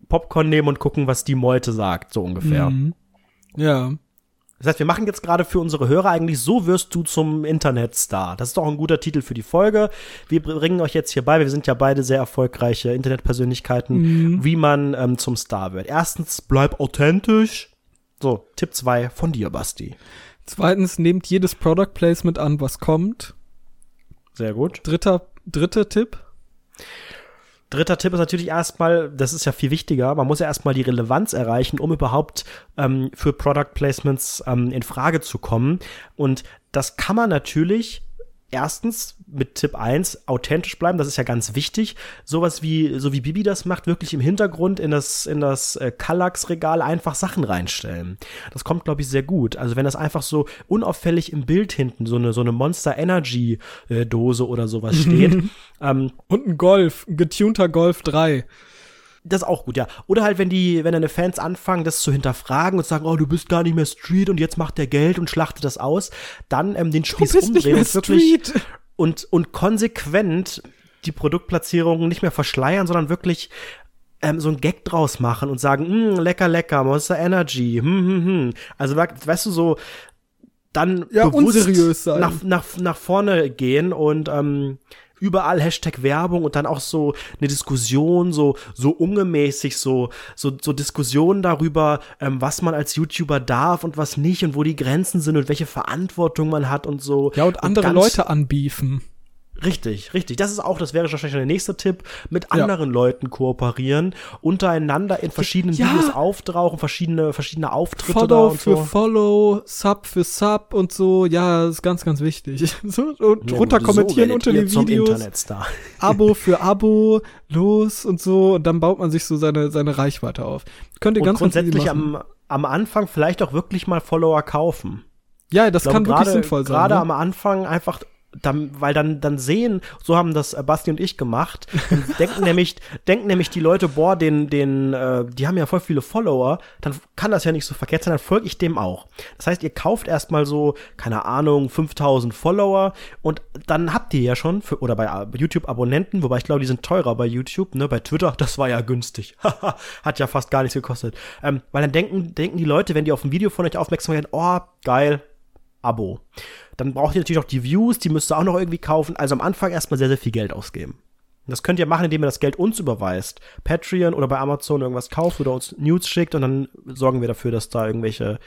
Popcorn nehmen und gucken, was die Meute sagt, so ungefähr. Mhm. Ja. Das heißt, wir machen jetzt gerade für unsere Hörer eigentlich so wirst du zum Internetstar. Das ist doch ein guter Titel für die Folge. Wir bringen euch jetzt hier bei, wir sind ja beide sehr erfolgreiche Internetpersönlichkeiten, mhm. wie man ähm, zum Star wird. Erstens, bleib authentisch. So, Tipp 2 von dir, Basti. Zweitens, nehmt jedes Product Placement an, was kommt. Sehr gut. Dritter, dritter Tipp. Dritter Tipp ist natürlich erstmal, das ist ja viel wichtiger, man muss ja erstmal die Relevanz erreichen, um überhaupt ähm, für Product Placements ähm, in Frage zu kommen. Und das kann man natürlich erstens mit Tipp 1 authentisch bleiben, das ist ja ganz wichtig. Sowas wie, so wie Bibi das macht, wirklich im Hintergrund in das, in das äh, Kallax-Regal einfach Sachen reinstellen. Das kommt, glaube ich, sehr gut. Also wenn das einfach so unauffällig im Bild hinten, so eine, so eine Monster Energy äh, Dose oder sowas steht. ähm, Und ein Golf, ein getunter Golf 3. Das ist auch gut, ja. Oder halt, wenn die, wenn deine Fans anfangen, das zu hinterfragen und sagen, oh, du bist gar nicht mehr Street und jetzt macht der Geld und schlachtet das aus, dann ähm, den Spieß umdrehen und wirklich und, und konsequent die Produktplatzierungen nicht mehr verschleiern, sondern wirklich ähm, so ein Gag draus machen und sagen, hm, lecker, lecker, Monster Energy, hm, hm, hm. Also, weißt du, so dann ja, bewusst nach, nach, nach vorne gehen und ähm, überall Hashtag Werbung und dann auch so eine Diskussion, so, so ungemäßig, so, so, so Diskussionen darüber, ähm, was man als YouTuber darf und was nicht und wo die Grenzen sind und welche Verantwortung man hat und so. Ja, und andere und Leute anbiefen. Richtig, richtig. Das ist auch, das wäre wahrscheinlich der nächste Tipp, mit anderen ja. Leuten kooperieren, untereinander in verschiedenen ja. Videos auftauchen, verschiedene, verschiedene Auftritte Follow für so. Follow, Sub für Sub und so, ja, ist ganz, ganz wichtig. So, und ja, runter kommentieren so unter den Videos. Abo für Abo, los und so, und dann baut man sich so seine, seine Reichweite auf. Könnt ihr und ganz grundsätzlich am, am Anfang vielleicht auch wirklich mal Follower kaufen. Ja, das glaube, kann wirklich grade, sinnvoll sein. Gerade ne? am Anfang einfach dann, weil dann, dann sehen, so haben das äh, Basti und ich gemacht, denken nämlich, denken nämlich die Leute, boah, den, den, äh, die haben ja voll viele Follower, dann kann das ja nicht so verkehrt sein, dann folge ich dem auch. Das heißt, ihr kauft erstmal so, keine Ahnung, 5000 Follower und dann habt ihr ja schon, für, oder bei äh, YouTube Abonnenten, wobei ich glaube, die sind teurer bei YouTube, ne, bei Twitter, das war ja günstig. Hat ja fast gar nichts gekostet. Ähm, weil dann denken, denken die Leute, wenn die auf ein Video von euch aufmerksam werden, oh, geil, Abo. Dann braucht ihr natürlich auch die Views, die müsst ihr auch noch irgendwie kaufen. Also am Anfang erstmal sehr, sehr viel Geld ausgeben. Das könnt ihr machen, indem ihr das Geld uns überweist. Patreon oder bei Amazon irgendwas kauft oder uns News schickt und dann sorgen wir dafür, dass da irgendwelche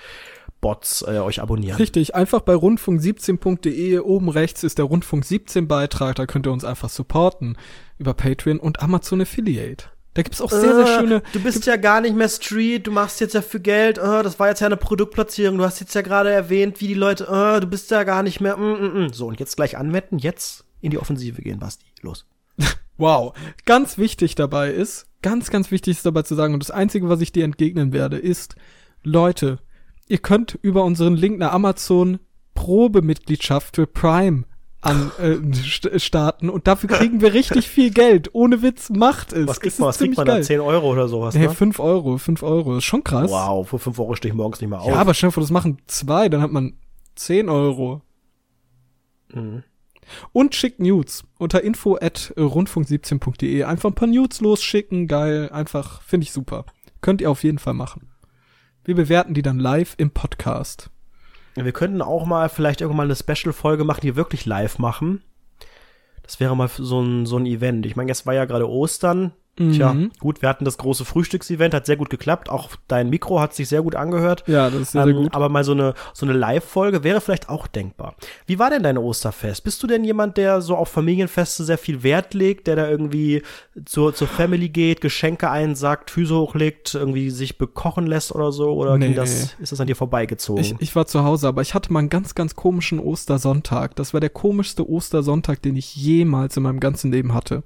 Bots äh, euch abonnieren. Richtig, einfach bei rundfunk17.de oben rechts ist der Rundfunk 17 Beitrag, da könnt ihr uns einfach supporten über Patreon und Amazon Affiliate. Da gibt's auch sehr, sehr äh, schöne. Du bist ja gar nicht mehr Street, du machst jetzt ja für Geld, uh, das war jetzt ja eine Produktplatzierung, du hast jetzt ja gerade erwähnt, wie die Leute, uh, du bist ja gar nicht mehr. Mm, mm, mm. So, und jetzt gleich anwetten, jetzt in die Offensive gehen, Basti. Los. wow. Ganz wichtig dabei ist, ganz, ganz wichtig ist dabei zu sagen, und das Einzige, was ich dir entgegnen werde, ist, Leute, ihr könnt über unseren Link nach Amazon Probemitgliedschaft für Prime an äh, starten und dafür kriegen wir richtig viel Geld. Ohne Witz macht es. Was kriegt man, was kriegt man da? 10 Euro oder sowas? Nee, ne? 5 Euro, 5 Euro. ist schon krass. Wow, für 5 Euro stehe ich morgens nicht mehr auf. Ja, aber stell dir vor, das machen zwei, dann hat man 10 Euro. Mhm. Und schickt Nudes unter info at rundfunk17.de. Einfach ein paar Nudes losschicken, geil, einfach, finde ich super. Könnt ihr auf jeden Fall machen. Wir bewerten die dann live im Podcast. Wir könnten auch mal vielleicht irgendwann mal eine Special-Folge machen, die wir wirklich live machen. Das wäre mal so ein, so ein Event. Ich meine, jetzt war ja gerade Ostern. Mhm. Tja, gut, wir hatten das große Frühstücksevent, hat sehr gut geklappt. Auch dein Mikro hat sich sehr gut angehört. Ja, das ist sehr, ähm, sehr gut. Aber mal so eine, so eine Live-Folge wäre vielleicht auch denkbar. Wie war denn dein Osterfest? Bist du denn jemand, der so auf Familienfeste sehr viel Wert legt, der da irgendwie zur, zur Family geht, Geschenke einsackt, Füße hochlegt, irgendwie sich bekochen lässt oder so? Oder nee. das, ist das an dir vorbeigezogen? Ich, ich war zu Hause, aber ich hatte mal einen ganz, ganz komischen Ostersonntag. Das war der komischste Ostersonntag, den ich jemals in meinem ganzen Leben hatte.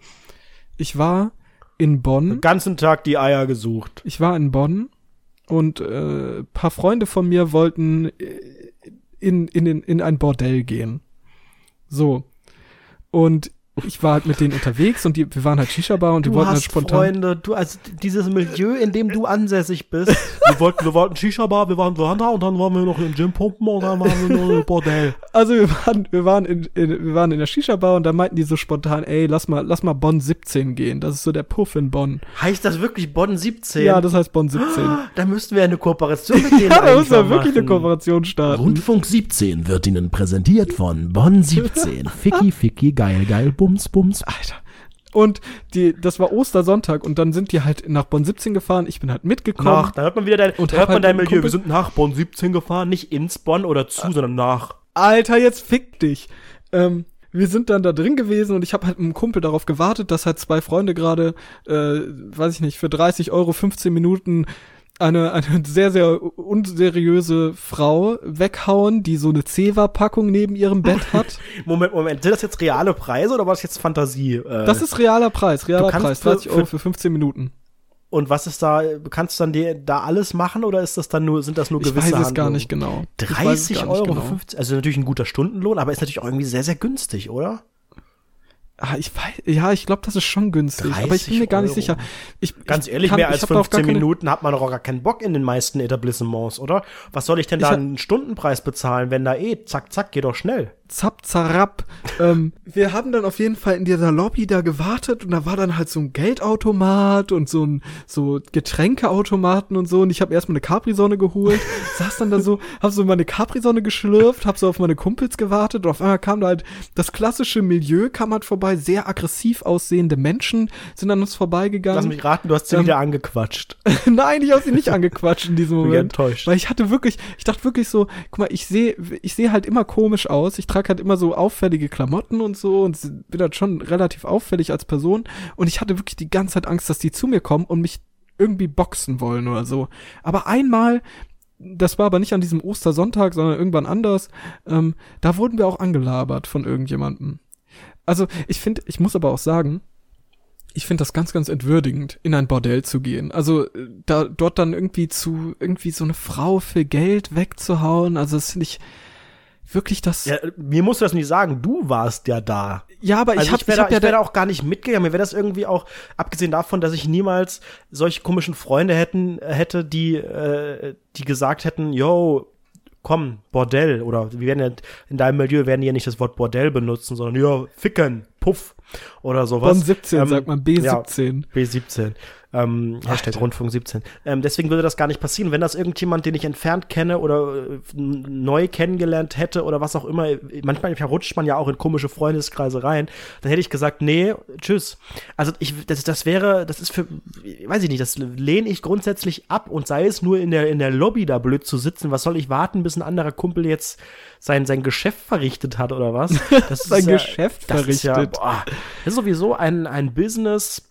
Ich war in Bonn. Den ganzen Tag die Eier gesucht. Ich war in Bonn und äh, paar Freunde von mir wollten äh, in, in, in, in ein Bordell gehen. So. Und ich war halt mit denen unterwegs und die, wir waren halt Shisha-Bar und die du wollten halt spontan. Freunde, du, also dieses Milieu, in dem du ansässig bist. wir wollten, wir wollten Shisha-Bar, wir waren da und dann waren wir noch im Gym pumpen und dann waren wir noch im Bordell. Also wir waren, wir waren in, in wir waren in der Shisha-Bar und da meinten die so spontan, ey, lass mal, lass mal Bonn 17 gehen. Das ist so der Puff in Bonn. Heißt das wirklich Bonn 17? Ja, das heißt Bonn 17. Da müssten wir eine Kooperation mit denen Ja, da müssen wir wirklich eine Kooperation starten. Rundfunk 17 wird Ihnen präsentiert von Bonn 17. Ficky, Ficky, geil, geil, Bums, Bums. Alter. Und die, das war Ostersonntag und dann sind die halt nach Bonn 17 gefahren. Ich bin halt mitgekommen. Nach, da hört man wieder dein, und hört man halt dein Milieu. Kumpel, wir sind nach Bonn 17 gefahren, nicht ins Bonn oder zu, ah. sondern nach. Alter, jetzt fick dich. Ähm, wir sind dann da drin gewesen und ich habe halt mit einem Kumpel darauf gewartet, dass halt zwei Freunde gerade, äh, weiß ich nicht, für 30 Euro 15 Minuten eine, eine sehr, sehr unseriöse Frau weghauen, die so eine Zewa-Packung neben ihrem Bett hat. Moment, Moment, sind das jetzt reale Preise oder war das jetzt Fantasie? Äh, das ist realer Preis, realer Preis, 30 Euro für 15 Minuten. Und was ist da, kannst du dann die, da alles machen oder ist das dann nur, sind das nur gewisse Ich weiß es Handlungen? gar nicht genau. 30 Euro, genau. 50, also natürlich ein guter Stundenlohn, aber ist natürlich auch irgendwie sehr, sehr günstig, oder? Ah, ich weiß, ja, ich glaube, das ist schon günstig, aber ich bin mir gar nicht sicher. Ich, Ganz ehrlich, kann, mehr als 15 Minuten hat man doch auch gar keinen Bock in den meisten Etablissements, oder? Was soll ich denn da einen Stundenpreis bezahlen, wenn da eh zack, zack, geht doch schnell zapp, zarab. ähm, wir haben dann auf jeden Fall in dieser Lobby da gewartet und da war dann halt so ein Geldautomat und so ein so Getränkeautomaten und so und ich habe erstmal eine Capri-Sonne geholt, saß dann da so, hab so meine Capri-Sonne geschlürft, hab so auf meine Kumpels gewartet und auf einmal kam da halt das klassische Milieu kam halt vorbei, sehr aggressiv aussehende Menschen sind an uns vorbeigegangen. Lass mich raten, du hast sie ähm, wieder angequatscht. Nein, ich habe sie nicht angequatscht in diesem Moment. Bin enttäuscht. Weil ich hatte wirklich, ich dachte wirklich so, guck mal, ich sehe ich sehe halt immer komisch aus. Ich trage halt immer so auffällige Klamotten und so und bin halt schon relativ auffällig als Person. Und ich hatte wirklich die ganze Zeit Angst, dass die zu mir kommen und mich irgendwie boxen wollen oder so. Aber einmal, das war aber nicht an diesem Ostersonntag, sondern irgendwann anders, ähm, da wurden wir auch angelabert von irgendjemandem. Also ich finde, ich muss aber auch sagen, ich finde das ganz, ganz entwürdigend, in ein Bordell zu gehen. Also äh, da dort dann irgendwie zu irgendwie so eine Frau für Geld wegzuhauen, also das finde ich wirklich das. Ja, mir musst du das nicht sagen, du warst ja da. Ja, aber ich also hab, ich, wär ich, hab da, ja ich wäre da auch gar nicht mitgegangen. Mir wäre das irgendwie auch, abgesehen davon, dass ich niemals solche komischen Freunde hätten, hätte, die, äh, die gesagt hätten, yo, komm, Bordell, oder wir werden ja, in deinem Milieu werden die ja nicht das Wort Bordell benutzen, sondern ja, ficken, puff, oder sowas. Bonn 17, ähm, sagt man, B17. Ja, B17. Ähm, Hashtag Rundfunk 17. Ähm, deswegen würde das gar nicht passieren. Wenn das irgendjemand, den ich entfernt kenne oder äh, neu kennengelernt hätte oder was auch immer, manchmal verrutscht man ja auch in komische Freundeskreise rein, dann hätte ich gesagt, nee, tschüss. Also ich, das, das wäre, das ist für, weiß ich nicht, das lehne ich grundsätzlich ab und sei es nur in der, in der Lobby da blöd zu sitzen. Was soll ich warten, bis ein anderer Kumpel jetzt sein, sein Geschäft verrichtet hat oder was? Das sein ist Geschäft ja, verrichtet. Das ist, ja, boah, das ist sowieso ein, ein Business,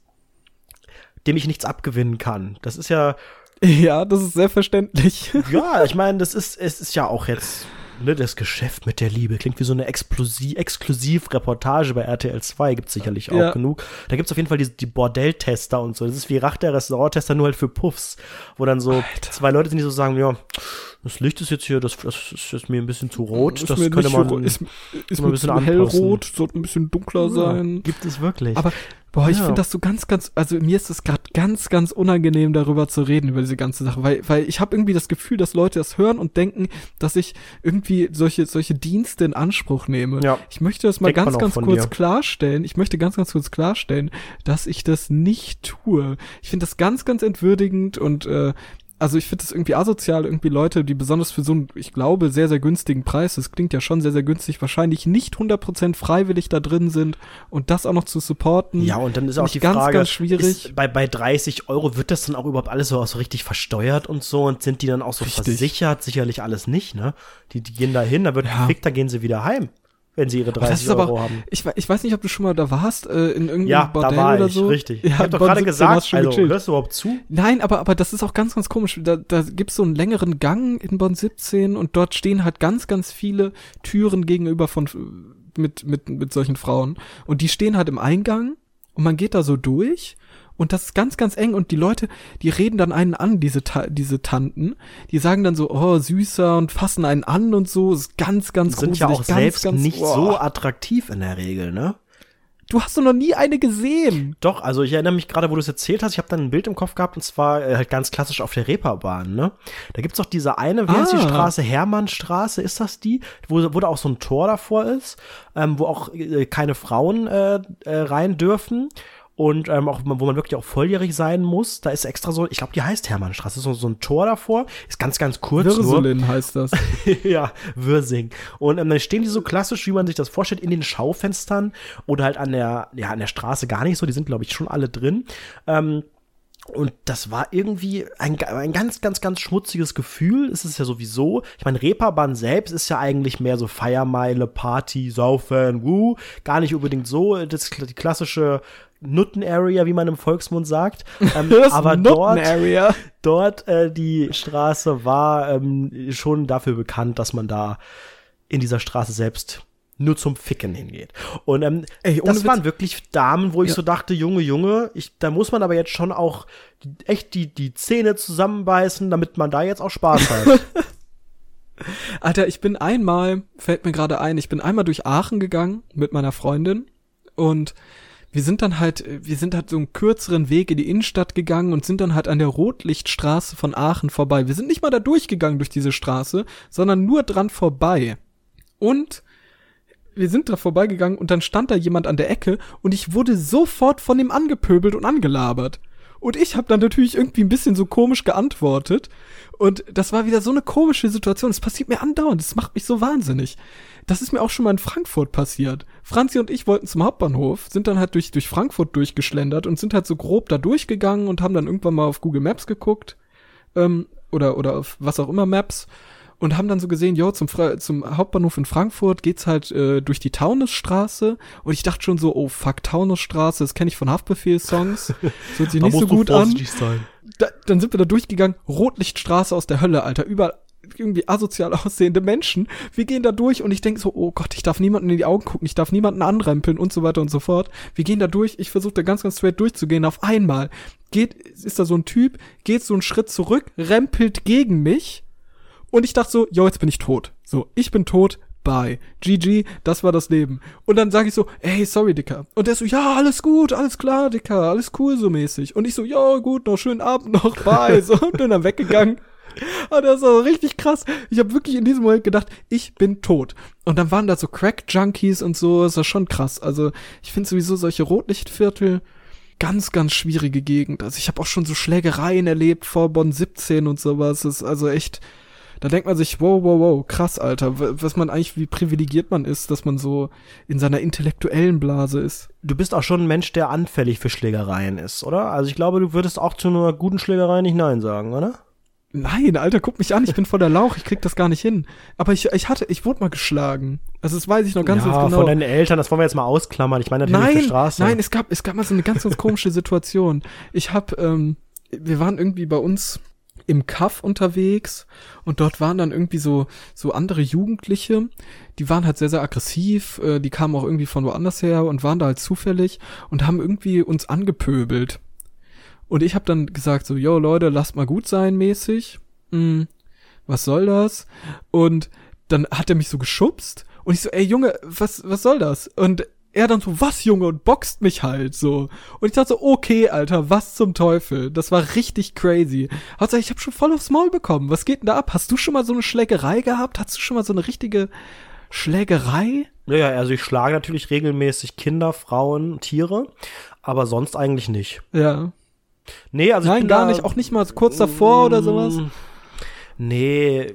dem ich nichts abgewinnen kann. Das ist ja. Ja, das ist sehr verständlich. Ja, ich meine, das ist, es ist ja auch jetzt ne, das Geschäft mit der Liebe. Klingt wie so eine Exklusiv-Reportage bei RTL 2, gibt's sicherlich auch ja. genug. Da gibt's auf jeden Fall die, die Bordelltester und so. Das ist wie Rach der Restauranttester, nur halt für Puffs. Wo dann so Alter. zwei Leute sind, die so sagen, ja, das Licht ist jetzt hier, das, das ist jetzt mir ein bisschen zu rot. Ist das könnte man, ist, ist ein bisschen hellrot, sollte ein bisschen dunkler sein. gibt es wirklich. Aber Boah, ich ja. finde das so ganz, ganz, also mir ist es gerade ganz, ganz unangenehm, darüber zu reden, über diese ganze Sache, weil, weil ich habe irgendwie das Gefühl, dass Leute das hören und denken, dass ich irgendwie solche, solche Dienste in Anspruch nehme. Ja. Ich möchte das mal Denkt ganz, ganz kurz dir. klarstellen. Ich möchte ganz, ganz kurz klarstellen, dass ich das nicht tue. Ich finde das ganz, ganz entwürdigend und äh, also ich finde es irgendwie asozial, irgendwie Leute, die besonders für so einen, ich glaube, sehr, sehr günstigen Preis, das klingt ja schon sehr, sehr günstig, wahrscheinlich nicht 100% freiwillig da drin sind und das auch noch zu supporten. Ja, und dann ist auch die ganz, Frage, ganz schwierig. Ist, bei, bei 30 Euro wird das dann auch überhaupt alles so, so richtig versteuert und so und sind die dann auch so richtig. versichert? Sicherlich alles nicht, ne? Die, die gehen da hin, da wird ja. gekriegt, da gehen sie wieder heim wenn sie ihre 30 Euro aber, haben. Ich, ich weiß nicht, ob du schon mal da warst, äh, in irgendeinem ja, Bordell da war oder ich, so. richtig. Ja, ich hab doch gerade gesagt, also, gechillt. hörst du überhaupt zu? Nein, aber, aber das ist auch ganz, ganz komisch. Da, da gibt's so einen längeren Gang in Bonn 17 und dort stehen halt ganz, ganz viele Türen gegenüber von, mit, mit, mit solchen Frauen. Und die stehen halt im Eingang und man geht da so durch und das ist ganz, ganz eng und die Leute, die reden dann einen an, diese, Ta diese Tanten. Die sagen dann so, oh, süßer und fassen einen an und so. Das ist ganz, ganz Sind ja auch ganz, selbst ganz, nicht oh. so attraktiv in der Regel, ne? Du hast doch noch nie eine gesehen. Doch, also ich erinnere mich gerade, wo du es erzählt hast, ich habe dann ein Bild im Kopf gehabt und zwar äh, halt ganz klassisch auf der Reeperbahn, ne? Da gibt's doch diese eine, wie ah. heißt die Straße? Hermannstraße, ist das die? Wo, wo da auch so ein Tor davor ist, ähm, wo auch äh, keine Frauen äh, äh, rein dürfen und ähm, auch wo man wirklich auch volljährig sein muss. Da ist extra so, ich glaube, die heißt Hermannstraße, ist so, so ein Tor davor, ist ganz, ganz kurz. Würselin heißt das. ja, Würsing. Und ähm, dann stehen die so klassisch, wie man sich das vorstellt, in den Schaufenstern oder halt an der, ja, an der Straße gar nicht so, die sind, glaube ich, schon alle drin. Ähm, und das war irgendwie ein, ein ganz, ganz, ganz schmutziges Gefühl. Es ist ja sowieso. Ich meine, Reeperbahn selbst ist ja eigentlich mehr so Feiermeile, Party, Saufen, Woo. Gar nicht unbedingt so. Das ist die klassische Nutten-Area, wie man im Volksmund sagt. Ähm, aber dort, dort äh, die Straße war ähm, schon dafür bekannt, dass man da in dieser Straße selbst nur zum Ficken hingeht. Und ähm, Ey, das Witz. waren wirklich Damen, wo ich ja. so dachte, Junge, Junge, ich, da muss man aber jetzt schon auch echt die, die Zähne zusammenbeißen, damit man da jetzt auch Spaß hat. Alter, ich bin einmal, fällt mir gerade ein, ich bin einmal durch Aachen gegangen mit meiner Freundin und wir sind dann halt, wir sind halt so einen kürzeren Weg in die Innenstadt gegangen und sind dann halt an der Rotlichtstraße von Aachen vorbei. Wir sind nicht mal da durchgegangen durch diese Straße, sondern nur dran vorbei. Und wir sind da vorbeigegangen und dann stand da jemand an der Ecke und ich wurde sofort von ihm angepöbelt und angelabert. Und ich habe dann natürlich irgendwie ein bisschen so komisch geantwortet. Und das war wieder so eine komische Situation. Es passiert mir andauernd. Das macht mich so wahnsinnig. Das ist mir auch schon mal in Frankfurt passiert. Franzi und ich wollten zum Hauptbahnhof, sind dann halt durch, durch Frankfurt durchgeschlendert und sind halt so grob da durchgegangen und haben dann irgendwann mal auf Google Maps geguckt. Ähm, oder, oder auf was auch immer Maps und haben dann so gesehen, jo, zum, zum Hauptbahnhof in Frankfurt geht's halt äh, durch die Taunusstraße und ich dachte schon so, oh fuck, Taunusstraße, das kenne ich von Haftbefehl-Songs, das hört sich nicht so gut an. Da, dann sind wir da durchgegangen, Rotlichtstraße aus der Hölle, Alter, überall irgendwie asozial aussehende Menschen. Wir gehen da durch und ich denke so, oh Gott, ich darf niemanden in die Augen gucken, ich darf niemanden anrempeln und so weiter und so fort. Wir gehen da durch, ich versuche da ganz, ganz straight durchzugehen. Auf einmal geht, ist da so ein Typ, geht so einen Schritt zurück, rempelt gegen mich und ich dachte so, jo, jetzt bin ich tot. So, ich bin tot, bye. GG, das war das Leben. Und dann sage ich so, ey, sorry, Dicker. Und der so, ja, alles gut, alles klar, Dicker, alles cool so mäßig. Und ich so, ja, gut, noch schönen Abend noch, bye. So, und bin dann weggegangen. Und das war richtig krass. Ich habe wirklich in diesem Moment gedacht, ich bin tot. Und dann waren da so Crack-Junkies und so, das war schon krass. Also ich finde sowieso solche Rotlichtviertel ganz, ganz schwierige Gegend. Also ich habe auch schon so Schlägereien erlebt vor Bonn 17 und sowas. Das ist also echt da denkt man sich, wow, wow, wow, krass, Alter, was man eigentlich, wie privilegiert man ist, dass man so in seiner intellektuellen Blase ist. Du bist auch schon ein Mensch, der anfällig für Schlägereien ist, oder? Also ich glaube, du würdest auch zu einer guten Schlägerei nicht Nein sagen, oder? Nein, Alter, guck mich an, ich bin voller Lauch, ich krieg das gar nicht hin. Aber ich, ich hatte, ich wurde mal geschlagen. Also das weiß ich noch ganz, ja, ganz genau. von deinen Eltern, das wollen wir jetzt mal ausklammern. Ich meine natürlich nein, die Straße. Nein, es gab, es gab mal so eine ganz, ganz komische Situation. Ich hab, ähm, wir waren irgendwie bei uns im Kaff unterwegs und dort waren dann irgendwie so so andere Jugendliche, die waren halt sehr sehr aggressiv, äh, die kamen auch irgendwie von woanders her und waren da halt zufällig und haben irgendwie uns angepöbelt. Und ich habe dann gesagt so, yo Leute, lasst mal gut sein mäßig. Hm, was soll das? Und dann hat er mich so geschubst und ich so, ey Junge, was was soll das? Und er dann so, was Junge, und boxt mich halt so. Und ich dachte so, okay, Alter, was zum Teufel? Das war richtig crazy. Hauptsache, ich habe schon voll aufs Maul bekommen. Was geht denn da ab? Hast du schon mal so eine Schlägerei gehabt? Hast du schon mal so eine richtige Schlägerei? Ja, ja, also ich schlage natürlich regelmäßig Kinder, Frauen, Tiere, aber sonst eigentlich nicht. Ja. Nee, also Nein, gar nicht, auch nicht mal kurz davor oder sowas. Nee,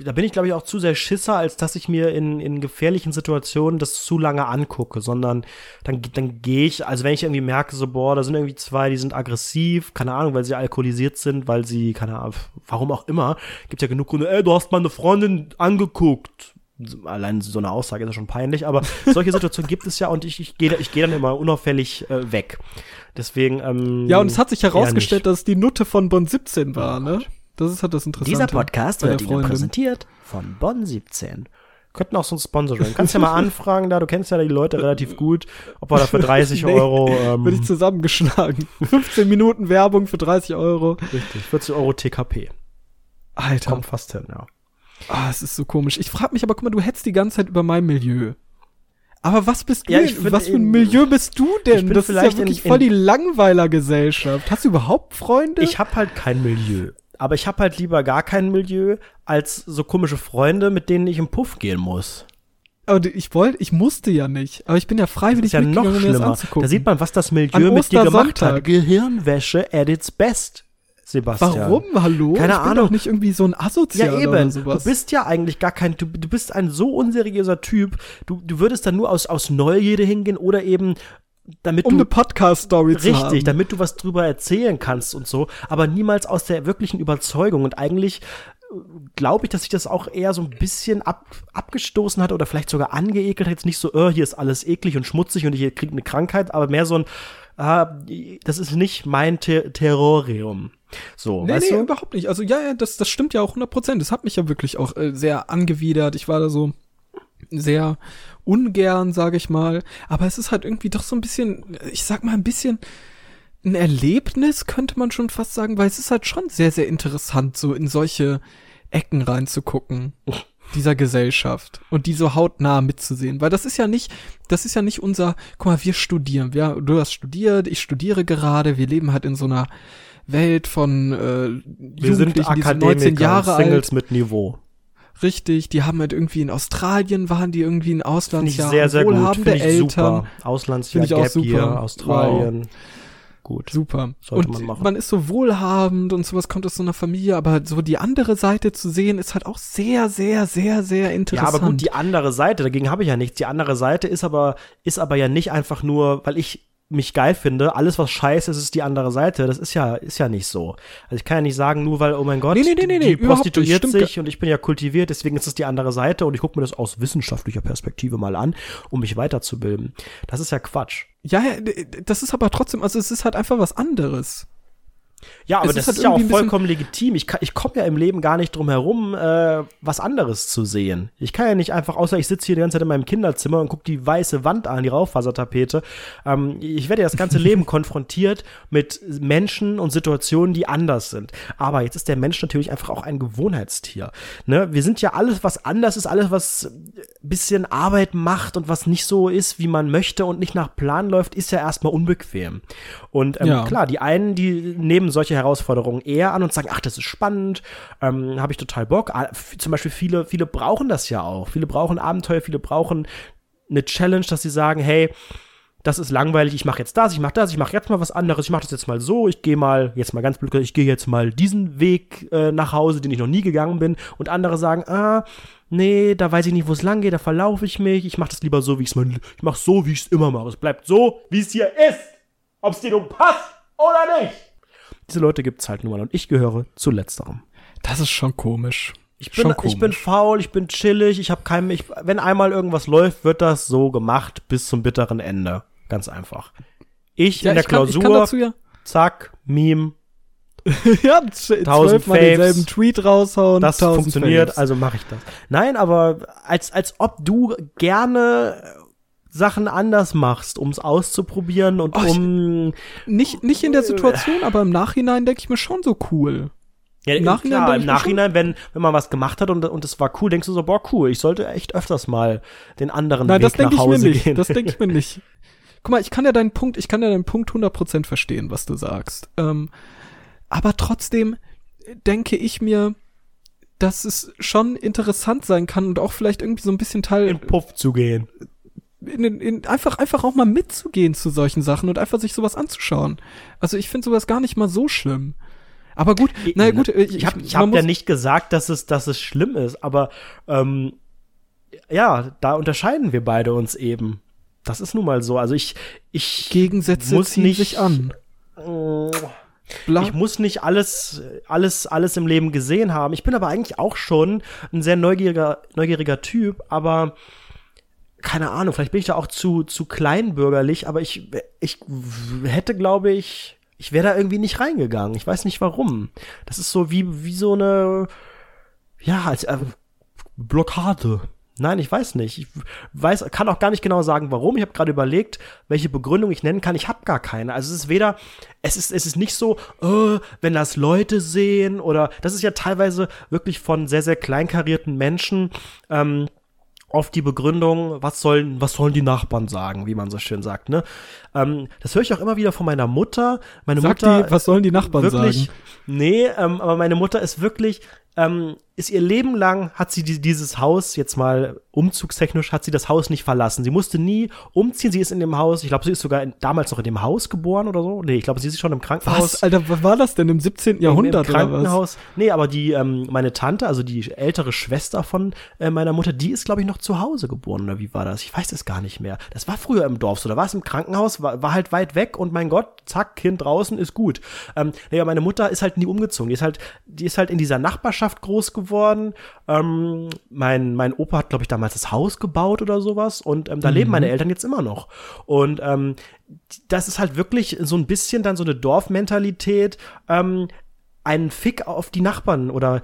da bin ich, glaube ich, auch zu sehr Schisser, als dass ich mir in, in gefährlichen Situationen das zu lange angucke, sondern dann, dann gehe ich, also wenn ich irgendwie merke, so, boah, da sind irgendwie zwei, die sind aggressiv, keine Ahnung, weil sie alkoholisiert sind, weil sie, keine Ahnung, warum auch immer, gibt ja genug Gründe, ey, du hast meine Freundin angeguckt. Allein so eine Aussage ist ja schon peinlich, aber solche Situationen gibt es ja und ich, ich gehe ich geh dann immer unauffällig äh, weg. Deswegen, ähm, Ja, und es hat sich herausgestellt, dass es die Nutte von Bonn 17 war, ne? Das ist halt das Interessante. Dieser Podcast wird Ihnen präsentiert von Bonn 17. Könnten auch so ein Sponsor sein. Kannst ja mal anfragen da, du kennst ja die Leute relativ gut, ob wir da für 30 nee, Euro. Ähm, Bin ich zusammengeschlagen. 15 Minuten Werbung für 30 Euro. Richtig, 40 Euro TKP. Alter. Kommt fast hin, ja. Ah, es ist so komisch. Ich frage mich aber, guck mal, du hättest die ganze Zeit über mein Milieu. Aber was bist du ja, denn? Was für ein Milieu bist du denn? das ist ja wirklich in, voll die Langweiler-Gesellschaft. Hast du überhaupt Freunde? Ich habe halt kein Milieu. Aber ich habe halt lieber gar kein Milieu als so komische Freunde, mit denen ich im Puff gehen muss. Aber ich wollte, ich musste ja nicht. Aber ich bin ja freiwillig das ist ja noch schlimmer. Da sieht man, was das Milieu mit dir gemacht hat. Gehirnwäsche at its best. Sebastian. Warum? Hallo? Keine ich bin Ahnung. doch nicht irgendwie so ein Asozial ja, eben. oder sowas. Du bist ja eigentlich gar kein, du, du bist ein so unseriöser Typ. Du, du würdest dann nur aus, aus Neugierde hingehen oder eben damit um du, eine Podcast-Story zu haben. Richtig, damit du was drüber erzählen kannst und so, aber niemals aus der wirklichen Überzeugung. Und eigentlich äh, glaube ich, dass sich das auch eher so ein bisschen ab, abgestoßen hat oder vielleicht sogar angeekelt hat. Jetzt nicht so, oh, hier ist alles eklig und schmutzig und ich kriege eine Krankheit, aber mehr so ein, ah, das ist nicht mein Ter Terrorium. So, nee, weißt nee, du? überhaupt nicht. Also ja, ja, das, das stimmt ja auch 100 Prozent. Das hat mich ja wirklich auch äh, sehr angewidert. Ich war da so sehr ungern, sage ich mal. Aber es ist halt irgendwie doch so ein bisschen, ich sag mal ein bisschen ein Erlebnis, könnte man schon fast sagen, weil es ist halt schon sehr, sehr interessant, so in solche Ecken reinzugucken dieser Gesellschaft und die so hautnah mitzusehen, weil das ist ja nicht, das ist ja nicht unser, guck mal, wir studieren, ja, du hast studiert, ich studiere gerade, wir leben halt in so einer Welt von äh, wir sind Akademiker, 19 Jahre Singles alt. mit Niveau. Richtig, die haben halt irgendwie in Australien waren die irgendwie in Auslandsjahr sehr, sehr wohlhabende gut. Eltern. Super. Auslandsjahr, ich auch super. Year, Australien. Wow. Gut. Super. Sollte und man machen. Man ist so wohlhabend und sowas kommt aus so einer Familie, aber so die andere Seite zu sehen ist halt auch sehr, sehr, sehr, sehr interessant. Ja, aber gut, die andere Seite, dagegen habe ich ja nichts. Die andere Seite ist aber, ist aber ja nicht einfach nur, weil ich mich geil finde, alles was scheiße ist, ist die andere Seite. Das ist ja, ist ja nicht so. Also ich kann ja nicht sagen, nur weil, oh mein Gott, nee, nee, nee, die prostituiert sich und ich bin ja kultiviert, deswegen ist es die andere Seite und ich gucke mir das aus wissenschaftlicher Perspektive mal an, um mich weiterzubilden. Das ist ja Quatsch. Ja, das ist aber trotzdem, also es ist halt einfach was anderes. Ja, aber es das ist, halt ist ja auch vollkommen legitim. Ich, ich komme ja im Leben gar nicht drum herum, äh, was anderes zu sehen. Ich kann ja nicht einfach, außer ich sitze hier die ganze Zeit in meinem Kinderzimmer und gucke die weiße Wand an, die Raufasertapete. Ähm, ich werde ja das ganze Leben konfrontiert mit Menschen und Situationen, die anders sind. Aber jetzt ist der Mensch natürlich einfach auch ein Gewohnheitstier. Ne? Wir sind ja alles, was anders ist, alles, was bisschen Arbeit macht und was nicht so ist, wie man möchte und nicht nach Plan läuft, ist ja erstmal unbequem. Und ähm, ja. klar, die einen, die nehmen solche Herausforderungen eher an und sagen, ach, das ist spannend, ähm, habe ich total Bock. Ah, zum Beispiel viele, viele brauchen das ja auch. Viele brauchen Abenteuer, viele brauchen eine Challenge, dass sie sagen, hey, das ist langweilig, ich mache jetzt das, ich mache das, ich mache jetzt mal was anderes, ich mache das jetzt mal so, ich gehe mal, jetzt mal ganz blöd, ich gehe jetzt mal diesen Weg äh, nach Hause, den ich noch nie gegangen bin und andere sagen, ah, nee, da weiß ich nicht, wo es lang geht, da verlaufe ich mich, ich mache das lieber so, wie ich es ich mache so, wie ich es immer mache, es bleibt so, wie es hier ist, ob es dir nun passt oder nicht. Diese Leute gibt es halt nun mal und ich gehöre zu letzterem. Das ist schon komisch. Ich bin, ich bin faul, ich bin chillig, ich habe kein, ich, wenn einmal irgendwas läuft, wird das so gemacht bis zum bitteren Ende. Ganz einfach. Ich ja, in der ich Klausur, kann, dazu, ja. zack, Meme. ja, tausend Mal denselben Tweet raushauen. Das funktioniert, Faves. also mache ich das. Nein, aber als, als ob du gerne Sachen anders machst, um es auszuprobieren und oh, um. Nicht, nicht in der Situation, aber im Nachhinein denke ich mir schon so cool. Ja, Im Nachhinein, klar, im Nachhinein wenn, wenn man was gemacht hat und, und es war cool, denkst du so, boah, cool, ich sollte echt öfters mal den anderen Nein, Weg nach Hause gehen. Das denke ich mir nicht. Guck mal, ich kann ja deinen Punkt, ich kann ja deinen Punkt 100% verstehen, was du sagst. Ähm, aber trotzdem denke ich mir, dass es schon interessant sein kann und auch vielleicht irgendwie so ein bisschen Teil. In Puff zu gehen. In, in, in, einfach, einfach auch mal mitzugehen zu solchen Sachen und einfach sich sowas anzuschauen. Also ich finde sowas gar nicht mal so schlimm. Aber gut, naja gut. Ich, ich habe ich hab ja nicht gesagt, dass es, dass es schlimm ist, aber ähm, ja, da unterscheiden wir beide uns eben. Das ist nun mal so. Also ich, ich Gegensätze muss ziehen nicht, sich an. Äh, ich muss nicht alles, alles, alles im Leben gesehen haben. Ich bin aber eigentlich auch schon ein sehr neugieriger, neugieriger Typ, aber keine Ahnung, vielleicht bin ich da auch zu, zu kleinbürgerlich, aber ich, ich hätte, glaube ich, ich wäre da irgendwie nicht reingegangen. Ich weiß nicht warum. Das ist so wie, wie so eine, ja, als äh, Blockade. Nein, ich weiß nicht. Ich weiß, kann auch gar nicht genau sagen, warum. Ich habe gerade überlegt, welche Begründung ich nennen kann. Ich habe gar keine. Also es ist weder, es ist, es ist nicht so, oh, wenn das Leute sehen oder das ist ja teilweise wirklich von sehr, sehr kleinkarierten Menschen. Ähm, oft die Begründung, was sollen, was sollen die Nachbarn sagen, wie man so schön sagt, ne? Ähm, das höre ich auch immer wieder von meiner Mutter. Meine Sagt Mutter, die, was sollen die Nachbarn wirklich, sagen? Nee, ähm, aber meine Mutter ist wirklich ähm, ist ihr Leben lang, hat sie dieses Haus, jetzt mal umzugstechnisch, hat sie das Haus nicht verlassen. Sie musste nie umziehen. Sie ist in dem Haus, ich glaube, sie ist sogar in, damals noch in dem Haus geboren oder so. Nee, ich glaube, sie ist schon im Krankenhaus. Was, Alter, was war das denn im 17. Jahrhundert Im, im Krankenhaus. Oder was? Nee, aber die, ähm, meine Tante, also die ältere Schwester von äh, meiner Mutter, die ist, glaube ich, noch zu Hause geboren, oder wie war das? Ich weiß es gar nicht mehr. Das war früher im Dorf so. Da war es im Krankenhaus, war, war halt weit weg und mein Gott, zack, Kind draußen ist gut. Ähm, nee, meine Mutter ist halt nie umgezogen. Die ist halt, die ist halt in dieser Nachbarschaft groß geworden geworden. Ähm, mein, mein Opa hat, glaube ich, damals das Haus gebaut oder sowas und ähm, da mhm. leben meine Eltern jetzt immer noch. Und ähm, das ist halt wirklich so ein bisschen dann so eine Dorfmentalität. Ähm, einen Fick auf die Nachbarn oder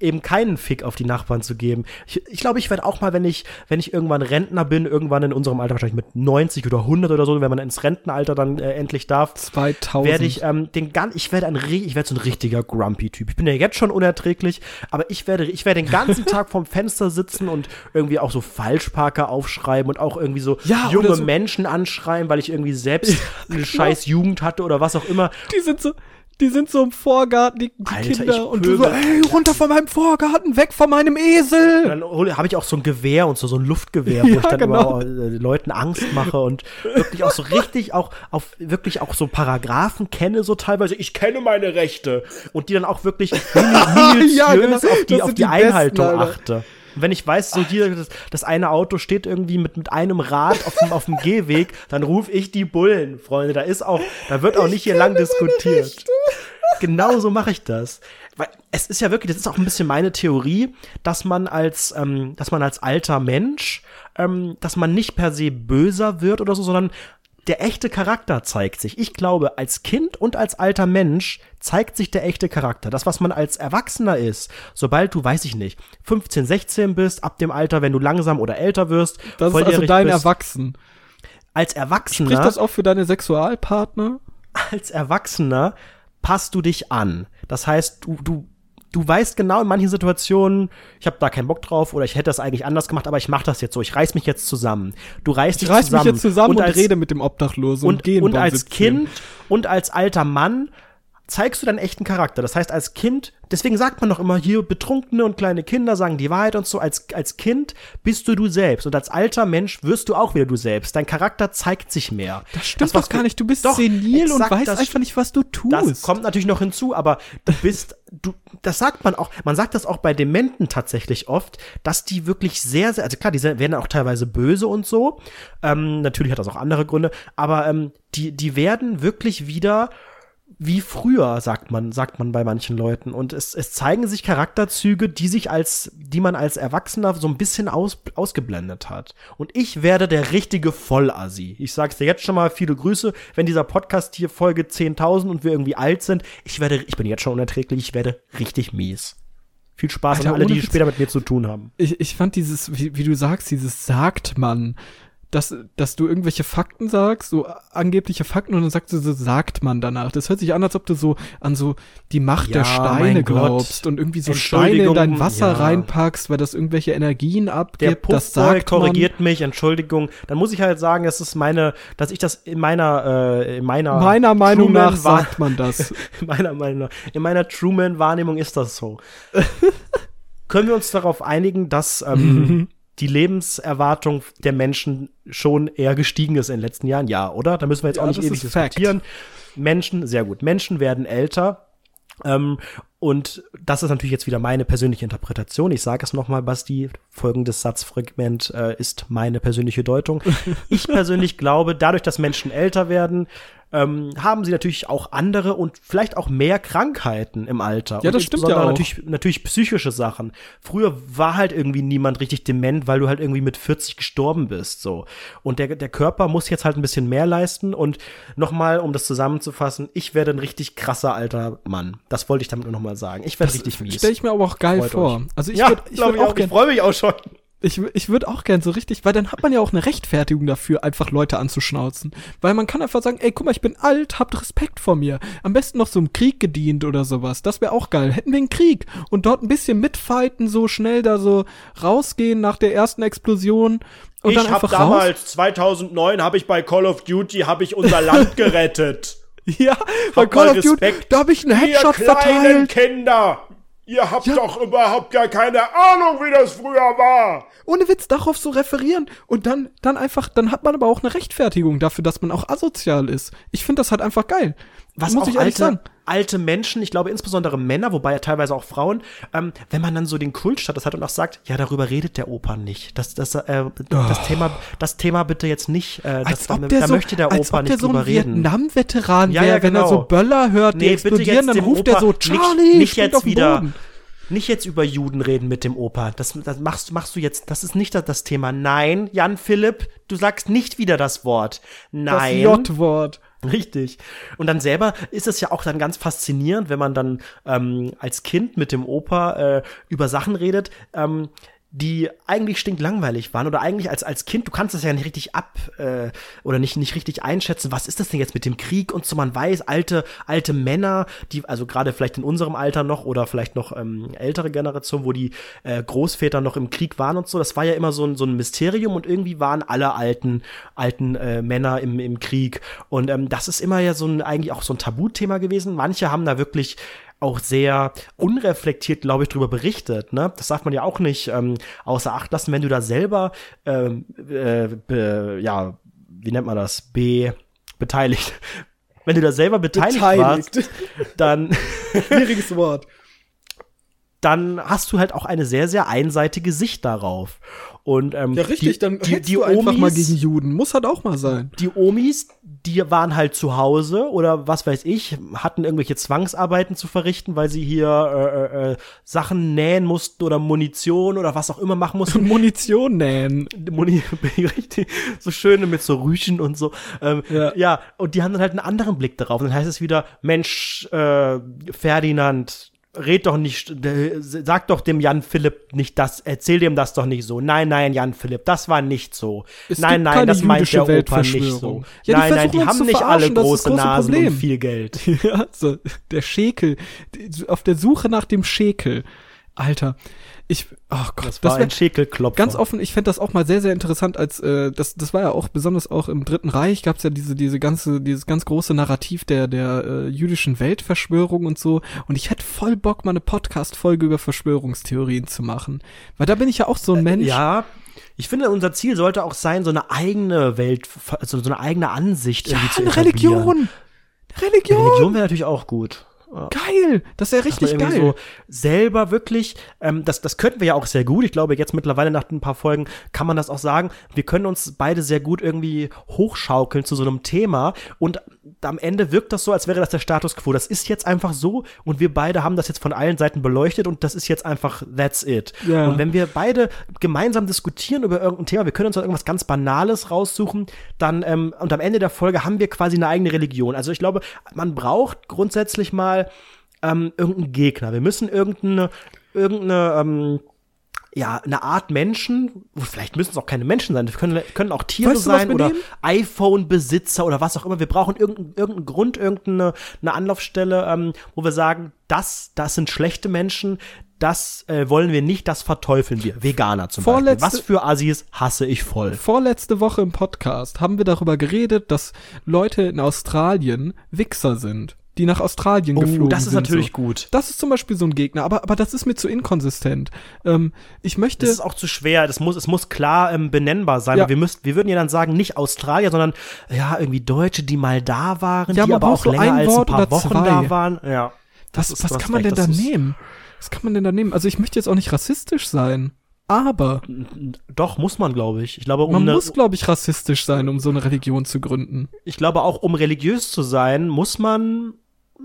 eben keinen Fick auf die Nachbarn zu geben. Ich, ich glaube, ich werde auch mal, wenn ich, wenn ich irgendwann Rentner bin, irgendwann in unserem Alter, wahrscheinlich mit 90 oder 100 oder so, wenn man ins Rentenalter dann äh, endlich darf, 2000. werde ich ähm, den ganzen, ich werde ein, ich werde so ein richtiger Grumpy-Typ. Ich bin ja jetzt schon unerträglich, aber ich werde, ich werde den ganzen Tag vorm Fenster sitzen und irgendwie auch so Falschparker aufschreiben und auch irgendwie so ja, junge so. Menschen anschreien, weil ich irgendwie selbst eine scheiß Jugend hatte oder was auch immer. Die sind so, die sind so im Vorgarten, die, die Alter, Kinder. Und du so, ey, runter von meinem Vorgarten, weg von meinem Esel. dann habe ich auch so ein Gewehr und so, so ein Luftgewehr, wo ja, ich dann genau. immer äh, Leuten Angst mache und wirklich auch so richtig auch auf wirklich auch so Paragraphen kenne, so teilweise. Ich kenne meine Rechte. Und die dann auch wirklich minutiös ja, genau. auf die, auf die, die Einhaltung besten, achte wenn ich weiß, so hier, das, das, eine Auto steht irgendwie mit, mit einem Rad auf dem, auf dem Gehweg, dann rufe ich die Bullen, Freunde. Da ist auch, da wird auch nicht hier lang diskutiert. Genau so mache ich das. Weil es ist ja wirklich, das ist auch ein bisschen meine Theorie, dass man als, ähm, dass man als alter Mensch, ähm, dass man nicht per se böser wird oder so, sondern der echte Charakter zeigt sich. Ich glaube, als Kind und als alter Mensch zeigt sich der echte Charakter. Das, was man als Erwachsener ist, sobald du, weiß ich nicht, 15, 16 bist, ab dem Alter, wenn du langsam oder älter wirst. Das ist also dein bist, Erwachsen. Als Erwachsener. Spricht das auch für deine Sexualpartner? Als Erwachsener passt du dich an. Das heißt, du, du du weißt genau in manchen Situationen, ich habe da keinen Bock drauf oder ich hätte das eigentlich anders gemacht, aber ich mache das jetzt so. Ich reiß mich jetzt zusammen. Du reißt dich ich reiß zusammen. mich jetzt zusammen und, und als, rede mit dem Obdachlosen und, und, und als 17. Kind und als alter Mann zeigst du deinen echten Charakter. Das heißt, als Kind, deswegen sagt man doch immer hier, Betrunkene und kleine Kinder sagen die Wahrheit und so. Als, als Kind bist du du selbst. Und als alter Mensch wirst du auch wieder du selbst. Dein Charakter zeigt sich mehr. Das stimmt das, doch gar nicht. Du bist doch, senil und weißt einfach nicht, was du tust. Das kommt natürlich noch hinzu, aber du bist, du, das sagt man auch, man sagt das auch bei Dementen tatsächlich oft, dass die wirklich sehr, sehr, also klar, die werden auch teilweise böse und so. Ähm, natürlich hat das auch andere Gründe, aber ähm, die, die werden wirklich wieder wie früher, sagt man, sagt man bei manchen Leuten. Und es, es zeigen sich Charakterzüge, die sich als, die man als Erwachsener so ein bisschen aus, ausgeblendet hat. Und ich werde der richtige Vollassi. Ich sag's dir jetzt schon mal, viele Grüße. Wenn dieser Podcast hier Folge 10.000 und wir irgendwie alt sind, ich werde, ich bin jetzt schon unerträglich, ich werde richtig mies. Viel Spaß Alter, an alle, die später mit mir zu tun haben. Ich, ich fand dieses, wie, wie du sagst, dieses sagt man, dass, dass du irgendwelche Fakten sagst, so angebliche Fakten, und dann sagst du, so sagt man danach. Das hört sich an, als ob du so an so die Macht ja, der Steine glaubst und irgendwie so Steine in dein Wasser ja. reinpackst, weil das irgendwelche Energien abgibt. Der Puff das sagt korrigiert man. mich, Entschuldigung. Dann muss ich halt sagen, das ist meine, dass ich das in meiner, äh, in meiner meiner Meinung nach sagt man das. in meiner Meinung nach, in meiner Truman-Wahrnehmung ist das so. Können wir uns darauf einigen, dass ähm, die Lebenserwartung der Menschen schon eher gestiegen ist in den letzten Jahren. Ja, oder? Da müssen wir jetzt ja, auch nicht ewig diskutieren. Menschen, sehr gut. Menschen werden älter. Ähm, und das ist natürlich jetzt wieder meine persönliche Interpretation. Ich sage es nochmal, Basti, folgendes Satzfragment äh, ist meine persönliche Deutung. Ich persönlich glaube, dadurch, dass Menschen älter werden, ähm, haben sie natürlich auch andere und vielleicht auch mehr Krankheiten im Alter. Ja, das stimmt ja auch. Natürlich, natürlich psychische Sachen. Früher war halt irgendwie niemand richtig dement, weil du halt irgendwie mit 40 gestorben bist, so. Und der, der Körper muss jetzt halt ein bisschen mehr leisten und nochmal, um das zusammenzufassen, ich werde ein richtig krasser alter Mann. Das wollte ich damit nur nochmal sagen. Ich werde richtig mies. Stell ich mir aber auch geil Freut vor. Euch. Also ich ja, würde ich würd auch, auch ich freue mich auch schon. Ich, ich würde auch gern so richtig, weil dann hat man ja auch eine Rechtfertigung dafür, einfach Leute anzuschnauzen. Weil man kann einfach sagen, ey, guck mal, ich bin alt, habt Respekt vor mir. Am besten noch so im Krieg gedient oder sowas. Das wäre auch geil. Hätten wir einen Krieg und dort ein bisschen mitfighten, so schnell da so rausgehen nach der ersten Explosion. Und ich dann hab damals, 2009, habe ich bei Call of Duty, habe ich unser Land gerettet. ja, bei Call of Duty, da habe ich einen Headshot Ihr verteilt. Kinder! Ihr habt ja. doch überhaupt gar keine Ahnung, wie das früher war. Ohne Witz darauf zu referieren und dann, dann einfach, dann hat man aber auch eine Rechtfertigung dafür, dass man auch asozial ist. Ich finde das halt einfach geil. Was muss ich ehrlich alte, sagen. Alte Menschen, ich glaube insbesondere Männer, wobei ja teilweise auch Frauen, ähm, wenn man dann so den Kultstatus hat und auch sagt, ja, darüber redet der Opa nicht. Das, das, äh, oh. das Thema, das Thema bitte jetzt nicht. Äh, das, da, da so, möchte der Opa nicht der so drüber reden. Vietnam-Veteran ja, ja, genau. wenn er so genau. Böller hört, nee, die explodieren, dann ruft er so, Charlie, nicht, nicht jetzt wieder. Boden nicht jetzt über Juden reden mit dem Opa. Das, das machst, machst du jetzt, das ist nicht das, das Thema. Nein, Jan Philipp, du sagst nicht wieder das Wort. Nein. Das J-Wort. Richtig. Und dann selber ist es ja auch dann ganz faszinierend, wenn man dann ähm, als Kind mit dem Opa äh, über Sachen redet. Ähm, die eigentlich stinklangweilig waren oder eigentlich als als Kind, du kannst das ja nicht richtig ab äh, oder nicht nicht richtig einschätzen, was ist das denn jetzt mit dem Krieg und so man weiß alte alte Männer, die also gerade vielleicht in unserem Alter noch oder vielleicht noch ähm, ältere Generation, wo die äh, Großväter noch im Krieg waren und so, das war ja immer so ein so ein Mysterium und irgendwie waren alle alten alten äh, Männer im im Krieg und ähm, das ist immer ja so ein eigentlich auch so ein Tabuthema gewesen. Manche haben da wirklich auch sehr unreflektiert, glaube ich, darüber berichtet. Ne? Das darf man ja auch nicht ähm, außer Acht lassen, wenn du da selber, ähm, äh, be, ja, wie nennt man das, B, beteiligt. Wenn du da selber beteiligt, beteiligt. warst, dann schwieriges Wort. Dann hast du halt auch eine sehr, sehr einseitige Sicht darauf. Und, ähm, ja, richtig, die, dann die, die du Omis, einfach mal gegen Juden. Muss halt auch mal sein. Die Omis, die waren halt zu Hause oder was weiß ich, hatten irgendwelche Zwangsarbeiten zu verrichten, weil sie hier äh, äh, äh Sachen nähen mussten oder Munition oder was auch immer machen mussten. Munition nähen. Muni richtig, so schöne mit so Rüchen und so. Ähm, ja. ja, und die haben dann halt einen anderen Blick darauf. Und dann heißt es wieder, Mensch, äh, Ferdinand, red doch nicht, sag doch dem Jan Philipp nicht das, erzähl dem das doch nicht so. Nein, nein, Jan Philipp, das war nicht so. Es nein, nein, das meint der Opa nicht so. Ja, nein, nein, die haben nicht alle große Nasen Problem. und viel Geld. Ja, so, der Schekel, auf der Suche nach dem Schekel. Alter, ich, oh Gott, das war das ein Schäkelklopfer. Ganz offen, ich fände das auch mal sehr, sehr interessant, als äh, das, das war ja auch besonders auch im Dritten Reich gab es ja diese, diese ganze, dieses ganz große Narrativ der, der äh, jüdischen Weltverschwörung und so. Und ich hätte voll Bock, mal eine Podcast-Folge über Verschwörungstheorien zu machen. Weil da bin ich ja auch so ein Mensch. Äh, ja, ich finde, unser Ziel sollte auch sein, so eine eigene Welt, also so eine eigene Ansicht ja, irgendwie zu eine Religion. Religion. Religion wäre natürlich auch gut. Geil, das ist ja richtig geil. So selber wirklich, ähm, das, das könnten wir ja auch sehr gut. Ich glaube, jetzt mittlerweile nach ein paar Folgen kann man das auch sagen. Wir können uns beide sehr gut irgendwie hochschaukeln zu so einem Thema und am Ende wirkt das so, als wäre das der Status quo. Das ist jetzt einfach so und wir beide haben das jetzt von allen Seiten beleuchtet und das ist jetzt einfach that's it. Ja. Und wenn wir beide gemeinsam diskutieren über irgendein Thema, wir können uns irgendwas ganz Banales raussuchen, dann ähm, und am Ende der Folge haben wir quasi eine eigene Religion. Also ich glaube, man braucht grundsätzlich mal ähm, irgendeinen Gegner. Wir müssen irgendeine irgendeine ähm, ja, eine Art Menschen, vielleicht müssen es auch keine Menschen sein, das können, können auch Tiere weißt sein oder iPhone-Besitzer oder was auch immer. Wir brauchen irgendeinen irgendeinen Grund, irgendeine eine Anlaufstelle, ähm, wo wir sagen, das, das sind schlechte Menschen, das äh, wollen wir nicht, das verteufeln wir. Veganer zum Vorletzte, Beispiel. Was für Assis hasse ich voll. Vorletzte Woche im Podcast haben wir darüber geredet, dass Leute in Australien Wichser sind die nach Australien oh, geflogen sind. Das ist natürlich so. gut. Das ist zum Beispiel so ein Gegner, aber, aber das ist mir zu inkonsistent. Ähm, ich möchte. Das ist auch zu schwer. Das muss, es muss klar ähm, benennbar sein. Ja. Wir, müssten, wir würden ja dann sagen, nicht Australier, sondern ja, irgendwie Deutsche, die mal da waren, ja, die aber auch länger als ein paar Wochen zwei. da waren. Ja. Das, was, was kann man denn da nehmen? Was kann man denn da nehmen? Also ich möchte jetzt auch nicht rassistisch sein. Aber. Doch, muss man, glaube ich. Ich glaube, um man muss, glaube ich, rassistisch sein, um so eine Religion zu gründen. Ich glaube auch, um religiös zu sein, muss man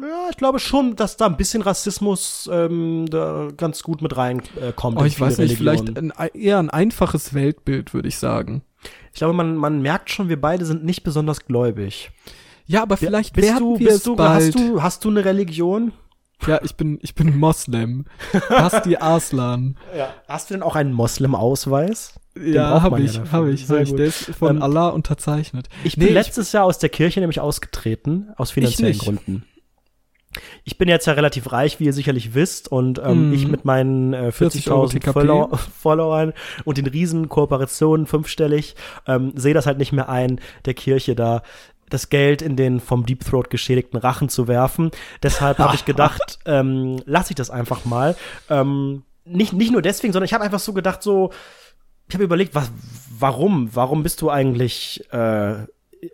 ja, ich glaube schon, dass da ein bisschen Rassismus ähm, da ganz gut mit reinkommt. Äh, oh, ich weiß nicht, Religionen. vielleicht ein, eher ein einfaches Weltbild, würde ich sagen. Ich glaube, man, man merkt schon, wir beide sind nicht besonders gläubig. Ja, aber vielleicht bist werden du, wir bist du, bald. Hast du, hast du eine Religion? Ja, ich bin, ich bin Moslem. Basti Aslan. Ja. Hast du denn auch einen Moslem-Ausweis? Ja, habe ich, ja habe ich, hab ich. Der ist von ähm, Allah unterzeichnet. Ich bin nee, letztes ich, Jahr aus der Kirche nämlich ausgetreten, aus finanziellen Gründen. Ich bin jetzt ja relativ reich, wie ihr sicherlich wisst, und ähm, mm. ich mit meinen äh, 40.000 Follow Followern und den riesen Kooperationen fünfstellig ähm, sehe das halt nicht mehr ein, der Kirche da das Geld in den vom Deep Throat geschädigten Rachen zu werfen. Deshalb habe ich gedacht, ähm, lasse ich das einfach mal. Ähm, nicht, nicht nur deswegen, sondern ich habe einfach so gedacht, so, ich habe überlegt, was, warum? Warum bist du eigentlich, äh,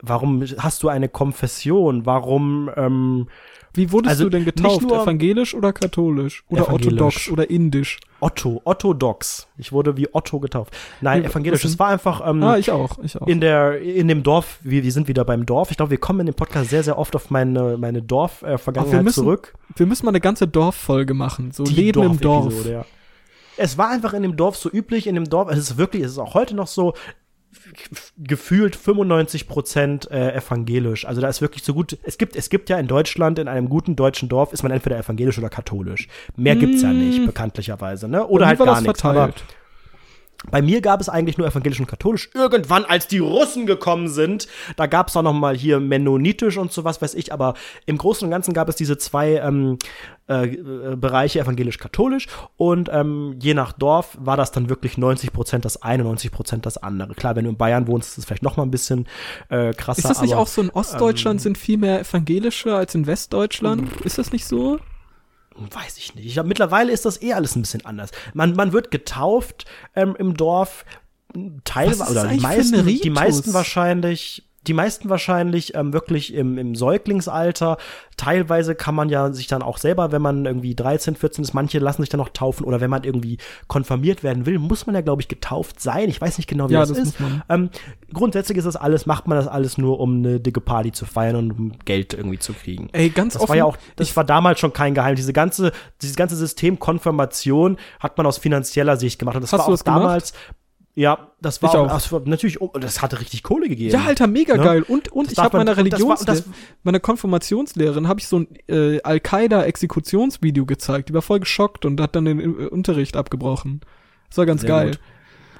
warum hast du eine Konfession? Warum ähm, wie wurdest also du denn getauft? Evangelisch oder katholisch? Oder orthodox oder indisch? Otto, orthodox. Ich wurde wie Otto getauft. Nein, evangelisch. Es war einfach. Ähm, ah, ich auch, ich auch. In der, in dem Dorf. Wir, wir sind wieder beim Dorf. Ich glaube, wir kommen in dem Podcast sehr, sehr oft auf meine, meine Dorf-Vergangenheit äh, zurück. Wir müssen mal eine ganze Dorffolge machen. So Die Leben Dorf im Dorf. Ja. Es war einfach in dem Dorf so üblich. In dem Dorf. Es ist wirklich, es ist auch heute noch so gefühlt 95 Prozent äh, evangelisch. Also da ist wirklich so gut. Es gibt, es gibt ja in Deutschland, in einem guten deutschen Dorf, ist man entweder evangelisch oder katholisch. Mehr gibt's ja nicht, hm. bekanntlicherweise, ne? Oder halt gar nichts. Aber bei mir gab es eigentlich nur evangelisch und katholisch. Irgendwann, als die Russen gekommen sind, da gab es auch noch mal hier mennonitisch und so was weiß ich. Aber im Großen und Ganzen gab es diese zwei ähm, äh, äh Bereiche, evangelisch-katholisch. Und ähm, je nach Dorf war das dann wirklich 90 Prozent das eine, 90 Prozent das andere. Klar, wenn du in Bayern wohnst, ist es vielleicht noch mal ein bisschen äh, krasser. Ist das nicht aber, auch so in Ostdeutschland ähm, sind viel mehr evangelische als in Westdeutschland? Ist das nicht so? Weiß ich nicht. Ich glaub, mittlerweile ist das eh alles ein bisschen anders. Man, man wird getauft ähm, im Dorf, teilweise, oder die meisten, die meisten wahrscheinlich die meisten wahrscheinlich ähm, wirklich im, im Säuglingsalter. Teilweise kann man ja sich dann auch selber, wenn man irgendwie 13, 14 ist, manche lassen sich dann noch taufen oder wenn man irgendwie konfirmiert werden will, muss man ja, glaube ich, getauft sein. Ich weiß nicht genau, wie ja, das, das ist. Ähm, grundsätzlich ist das alles, macht man das alles nur, um eine dicke Party zu feiern und um Geld irgendwie zu kriegen. Ey, ganz das offen. War ja auch, das war damals schon kein Geheim. Diese ganze, dieses ganze System Konfirmation hat man aus finanzieller Sicht gemacht. Und das war auch damals gemacht? Ja, das war, auch. Das war natürlich, das hatte richtig Kohle gegeben. Ja, Alter, mega ne? geil. Und, und das ich habe meiner Religionslehrerin, meiner Konfirmationslehrerin, habe ich so ein äh, Al-Qaida-Exekutionsvideo gezeigt. Die war voll geschockt und hat dann den äh, Unterricht abgebrochen. Das war ganz Sehr geil. Gut.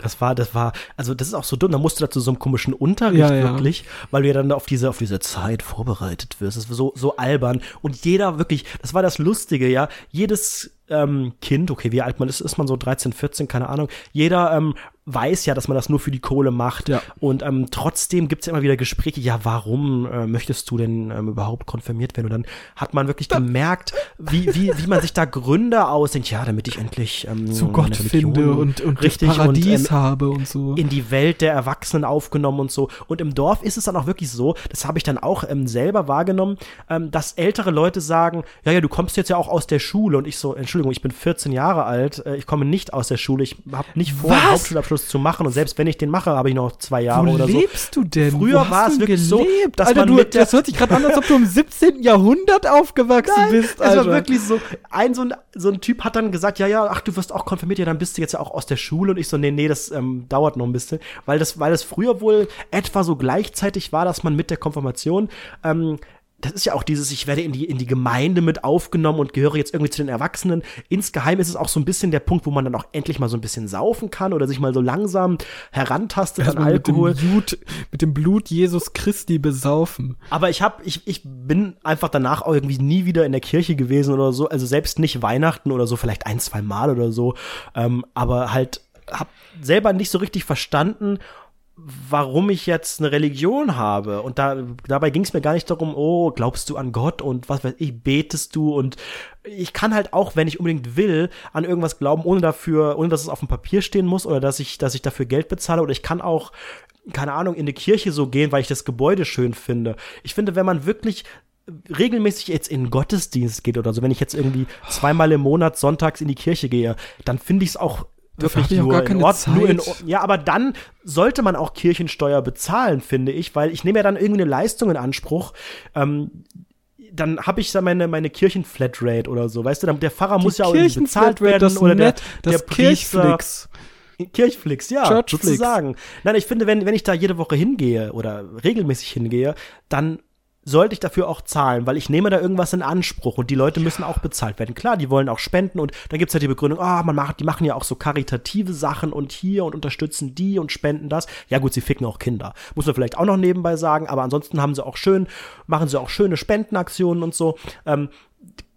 Das war, das war, also das ist auch so dumm. Da musst du da zu so einem komischen Unterricht ja, ja. wirklich, weil du ja dann auf diese, auf diese Zeit vorbereitet wirst. Das ist so, so albern. Und jeder wirklich, das war das Lustige, ja. Jedes ähm, Kind, okay, wie alt man ist, ist man so 13, 14, keine Ahnung. Jeder ähm, weiß ja, dass man das nur für die Kohle macht. Ja. Und ähm, trotzdem gibt's ja immer wieder Gespräche, ja, warum äh, möchtest du denn ähm, überhaupt konfirmiert werden? Und dann hat man wirklich gemerkt, wie, wie, wie man sich da Gründe ausdenkt, ja, damit ich endlich ähm, zu Gott finde und, und richtig Paradies und, ähm, habe und so. In die Welt der Erwachsenen aufgenommen und so. Und im Dorf ist es dann auch wirklich so, das habe ich dann auch ähm, selber wahrgenommen, ähm, dass ältere Leute sagen, ja, ja, du kommst jetzt ja auch aus der Schule. Und ich so, Entschuldigung, ich bin 14 Jahre alt, äh, ich komme nicht aus der Schule, ich habe nicht vor, Hauptschulabschluss Abschluss zu machen. Und selbst wenn ich den mache, habe ich noch zwei Jahre Wo oder so. Wo lebst du denn? Früher war es wirklich so, dass Alter, man du, mit das hört sich gerade an, als ob du im 17. Jahrhundert aufgewachsen Nein, bist. Alter. Es war wirklich so. Ein so, ein so ein Typ hat dann gesagt, ja, ja, ach, du wirst auch konfirmiert, ja, dann bist du jetzt ja auch aus der Schule. Und ich so, nee, nee, das ähm, dauert noch ein bisschen. Weil das, weil das früher wohl etwa so gleichzeitig war, dass man mit der Konfirmation ähm, das ist ja auch dieses, ich werde in die, in die Gemeinde mit aufgenommen und gehöre jetzt irgendwie zu den Erwachsenen. Insgeheim ist es auch so ein bisschen der Punkt, wo man dann auch endlich mal so ein bisschen saufen kann oder sich mal so langsam herantastet an Alkohol. Mit dem, Blut, mit dem Blut Jesus Christi besaufen. Aber ich hab, ich, ich bin einfach danach auch irgendwie nie wieder in der Kirche gewesen oder so. Also selbst nicht Weihnachten oder so, vielleicht ein, zwei Mal oder so. Ähm, aber halt hab selber nicht so richtig verstanden, warum ich jetzt eine Religion habe. Und da, dabei ging es mir gar nicht darum, oh, glaubst du an Gott und was weiß ich, betest du und ich kann halt auch, wenn ich unbedingt will, an irgendwas glauben, ohne dafür, ohne dass es auf dem Papier stehen muss oder dass ich, dass ich dafür Geld bezahle oder ich kann auch, keine Ahnung, in eine Kirche so gehen, weil ich das Gebäude schön finde. Ich finde, wenn man wirklich regelmäßig jetzt in Gottesdienst geht oder so, wenn ich jetzt irgendwie zweimal im Monat sonntags in die Kirche gehe, dann finde ich es auch wirklich nur, gar keine in Ort, nur in Ja, aber dann sollte man auch Kirchensteuer bezahlen, finde ich, weil ich nehme ja dann irgendwie eine Leistung in Anspruch. Ähm, dann habe ich da meine, meine Kirchenflatrate oder so, weißt du, der Pfarrer Die muss ja auch irgendwie bezahlt werden oder der, der das Kirchflix. Kirchflix, ja, Churchflix. sozusagen. Nein, ich finde, wenn, wenn ich da jede Woche hingehe oder regelmäßig hingehe, dann sollte ich dafür auch zahlen, weil ich nehme da irgendwas in Anspruch und die Leute müssen auch bezahlt werden. Klar, die wollen auch spenden und dann gibt's ja die Begründung, ah, oh, man macht, die machen ja auch so karitative Sachen und hier und unterstützen die und spenden das. Ja gut, sie ficken auch Kinder. Muss man vielleicht auch noch nebenbei sagen, aber ansonsten haben sie auch schön, machen sie auch schöne Spendenaktionen und so. Ähm,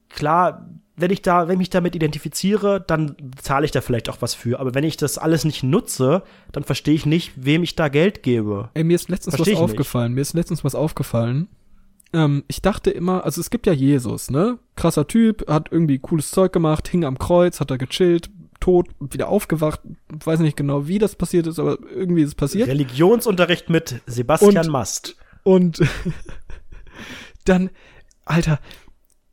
klar, wenn ich da, wenn ich mich damit identifiziere, dann zahle ich da vielleicht auch was für. Aber wenn ich das alles nicht nutze, dann verstehe ich nicht, wem ich da Geld gebe. Ey, mir ist letztens versteh was aufgefallen. Nicht. Mir ist letztens was aufgefallen ähm, ich dachte immer, also es gibt ja Jesus, ne? Krasser Typ, hat irgendwie cooles Zeug gemacht, hing am Kreuz, hat da gechillt, tot, wieder aufgewacht. Weiß nicht genau, wie das passiert ist, aber irgendwie ist es passiert. Religionsunterricht mit Sebastian und, Mast. Und dann, Alter,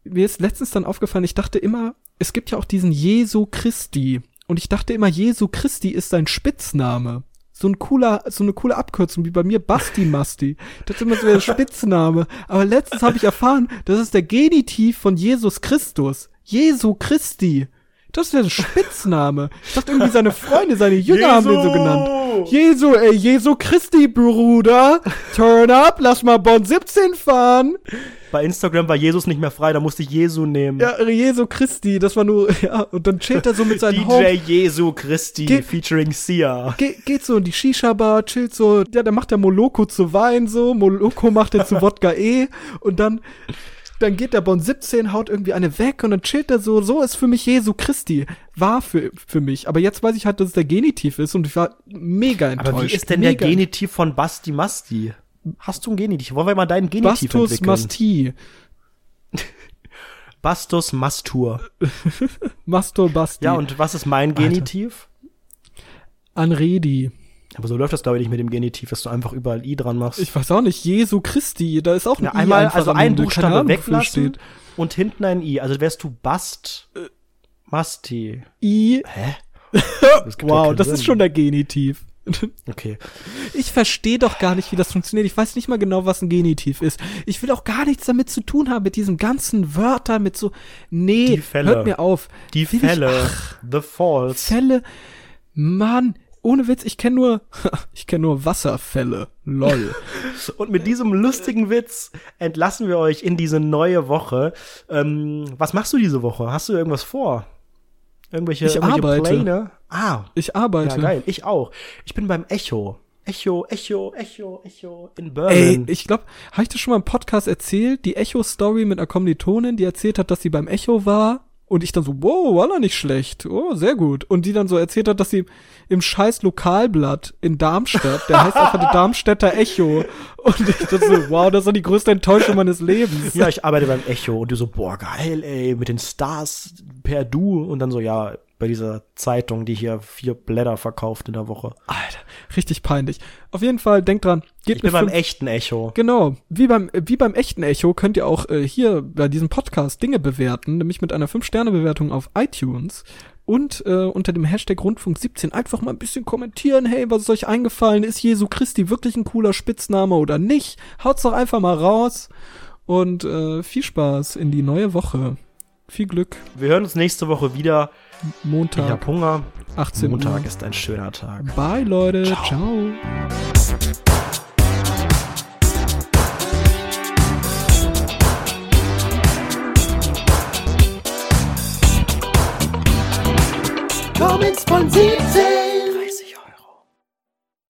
mir ist letztens dann aufgefallen, ich dachte immer, es gibt ja auch diesen Jesu Christi. Und ich dachte immer, Jesu Christi ist sein Spitzname so ein cooler, so eine coole Abkürzung wie bei mir Basti Masti. Das ist immer so der Spitzname. Aber letztens habe ich erfahren, das ist der Genitiv von Jesus Christus. Jesu Christi. Das ist der Spitzname. Ich dachte irgendwie seine Freunde, seine Jünger Jesu. haben den so genannt. Jesu, ey, Jesu Christi, Bruder. Turn up, lass mal Bonn 17 fahren. Bei Instagram war Jesus nicht mehr frei, da musste ich Jesu nehmen. Ja, Jesu Christi, das war nur, ja, und dann chillt er so mit seinem DJ Home. Jesu Christi Ge featuring Sia. Ge geht so in die Shisha-Bar, chillt so, ja, dann macht der Moloko zu Wein so, Moloko macht er zu Wodka E und dann dann geht der Bon 17, haut irgendwie eine weg und dann chillt er so. So ist für mich Jesu Christi. War für, für mich. Aber jetzt weiß ich halt, dass es der Genitiv ist und ich war mega enttäuscht. Aber wie ist denn mega der Genitiv von Basti Masti? Hast du ein Genitiv? Wollen wir mal deinen Genitiv Bastus entwickeln? Masti. Bastus Mastur. Mastur Basti. Ja, und was ist mein Genitiv? Anredi. Aber so läuft das, glaube ich, nicht mit dem Genitiv, dass du einfach überall I dran machst. Ich weiß auch nicht, Jesu Christi, da ist auch ein ja, I einmal, also ein Buchstabe weglassen und hinten ein I. Also wärst du Bast, äh, Masti. I. Hä? Das wow, ja das Sinn. ist schon der Genitiv. Okay. Ich verstehe doch gar nicht, wie das funktioniert. Ich weiß nicht mal genau, was ein Genitiv ist. Ich will auch gar nichts damit zu tun haben, mit diesen ganzen Wörtern, mit so, nee, Die Fälle. hört mir auf. Die will Fälle. Ich, ach, The Falls. Fälle. Mann, ohne Witz, ich kenne nur, ich kenne nur Wasserfälle. Lol. Und mit diesem lustigen Witz entlassen wir euch in diese neue Woche. Ähm, was machst du diese Woche? Hast du irgendwas vor? Irgendwelche, ich irgendwelche arbeite. Pläne? Ah. Ich arbeite. Ja, geil. Ich auch. Ich bin beim Echo. Echo, Echo, Echo, Echo in Berlin. Ey, ich glaube, habe ich das schon mal im Podcast erzählt? Die Echo-Story mit einer Kommilitonin, die erzählt hat, dass sie beim Echo war. Und ich dann so, wow, war doch nicht schlecht. Oh, sehr gut. Und die dann so erzählt hat, dass sie im scheiß Lokalblatt in Darmstadt, der heißt einfach der Darmstädter Echo. Und ich dachte so, wow, das ist doch die größte Enttäuschung meines Lebens. Ja, ich arbeite beim Echo. Und du so, boah, geil, ey, mit den Stars per Du. Und dann so, ja, bei dieser Zeitung, die hier vier Blätter verkauft in der Woche. Alter, richtig peinlich. Auf jeden Fall, denkt dran, geht ich bin beim echten Echo. Genau, wie beim, wie beim echten Echo könnt ihr auch äh, hier bei diesem Podcast Dinge bewerten, nämlich mit einer 5-Sterne-Bewertung auf iTunes und äh, unter dem Hashtag Rundfunk 17 einfach mal ein bisschen kommentieren. Hey, was ist euch eingefallen? Ist Jesu Christi wirklich ein cooler Spitzname oder nicht? Haut's doch einfach mal raus und äh, viel Spaß in die neue Woche. Viel Glück. Wir hören uns nächste Woche wieder. Montag. Ich hab Hunger. 18 Montag ist ein schöner Tag. Bye, Leute. Ciao. Ciao. Comments von 17.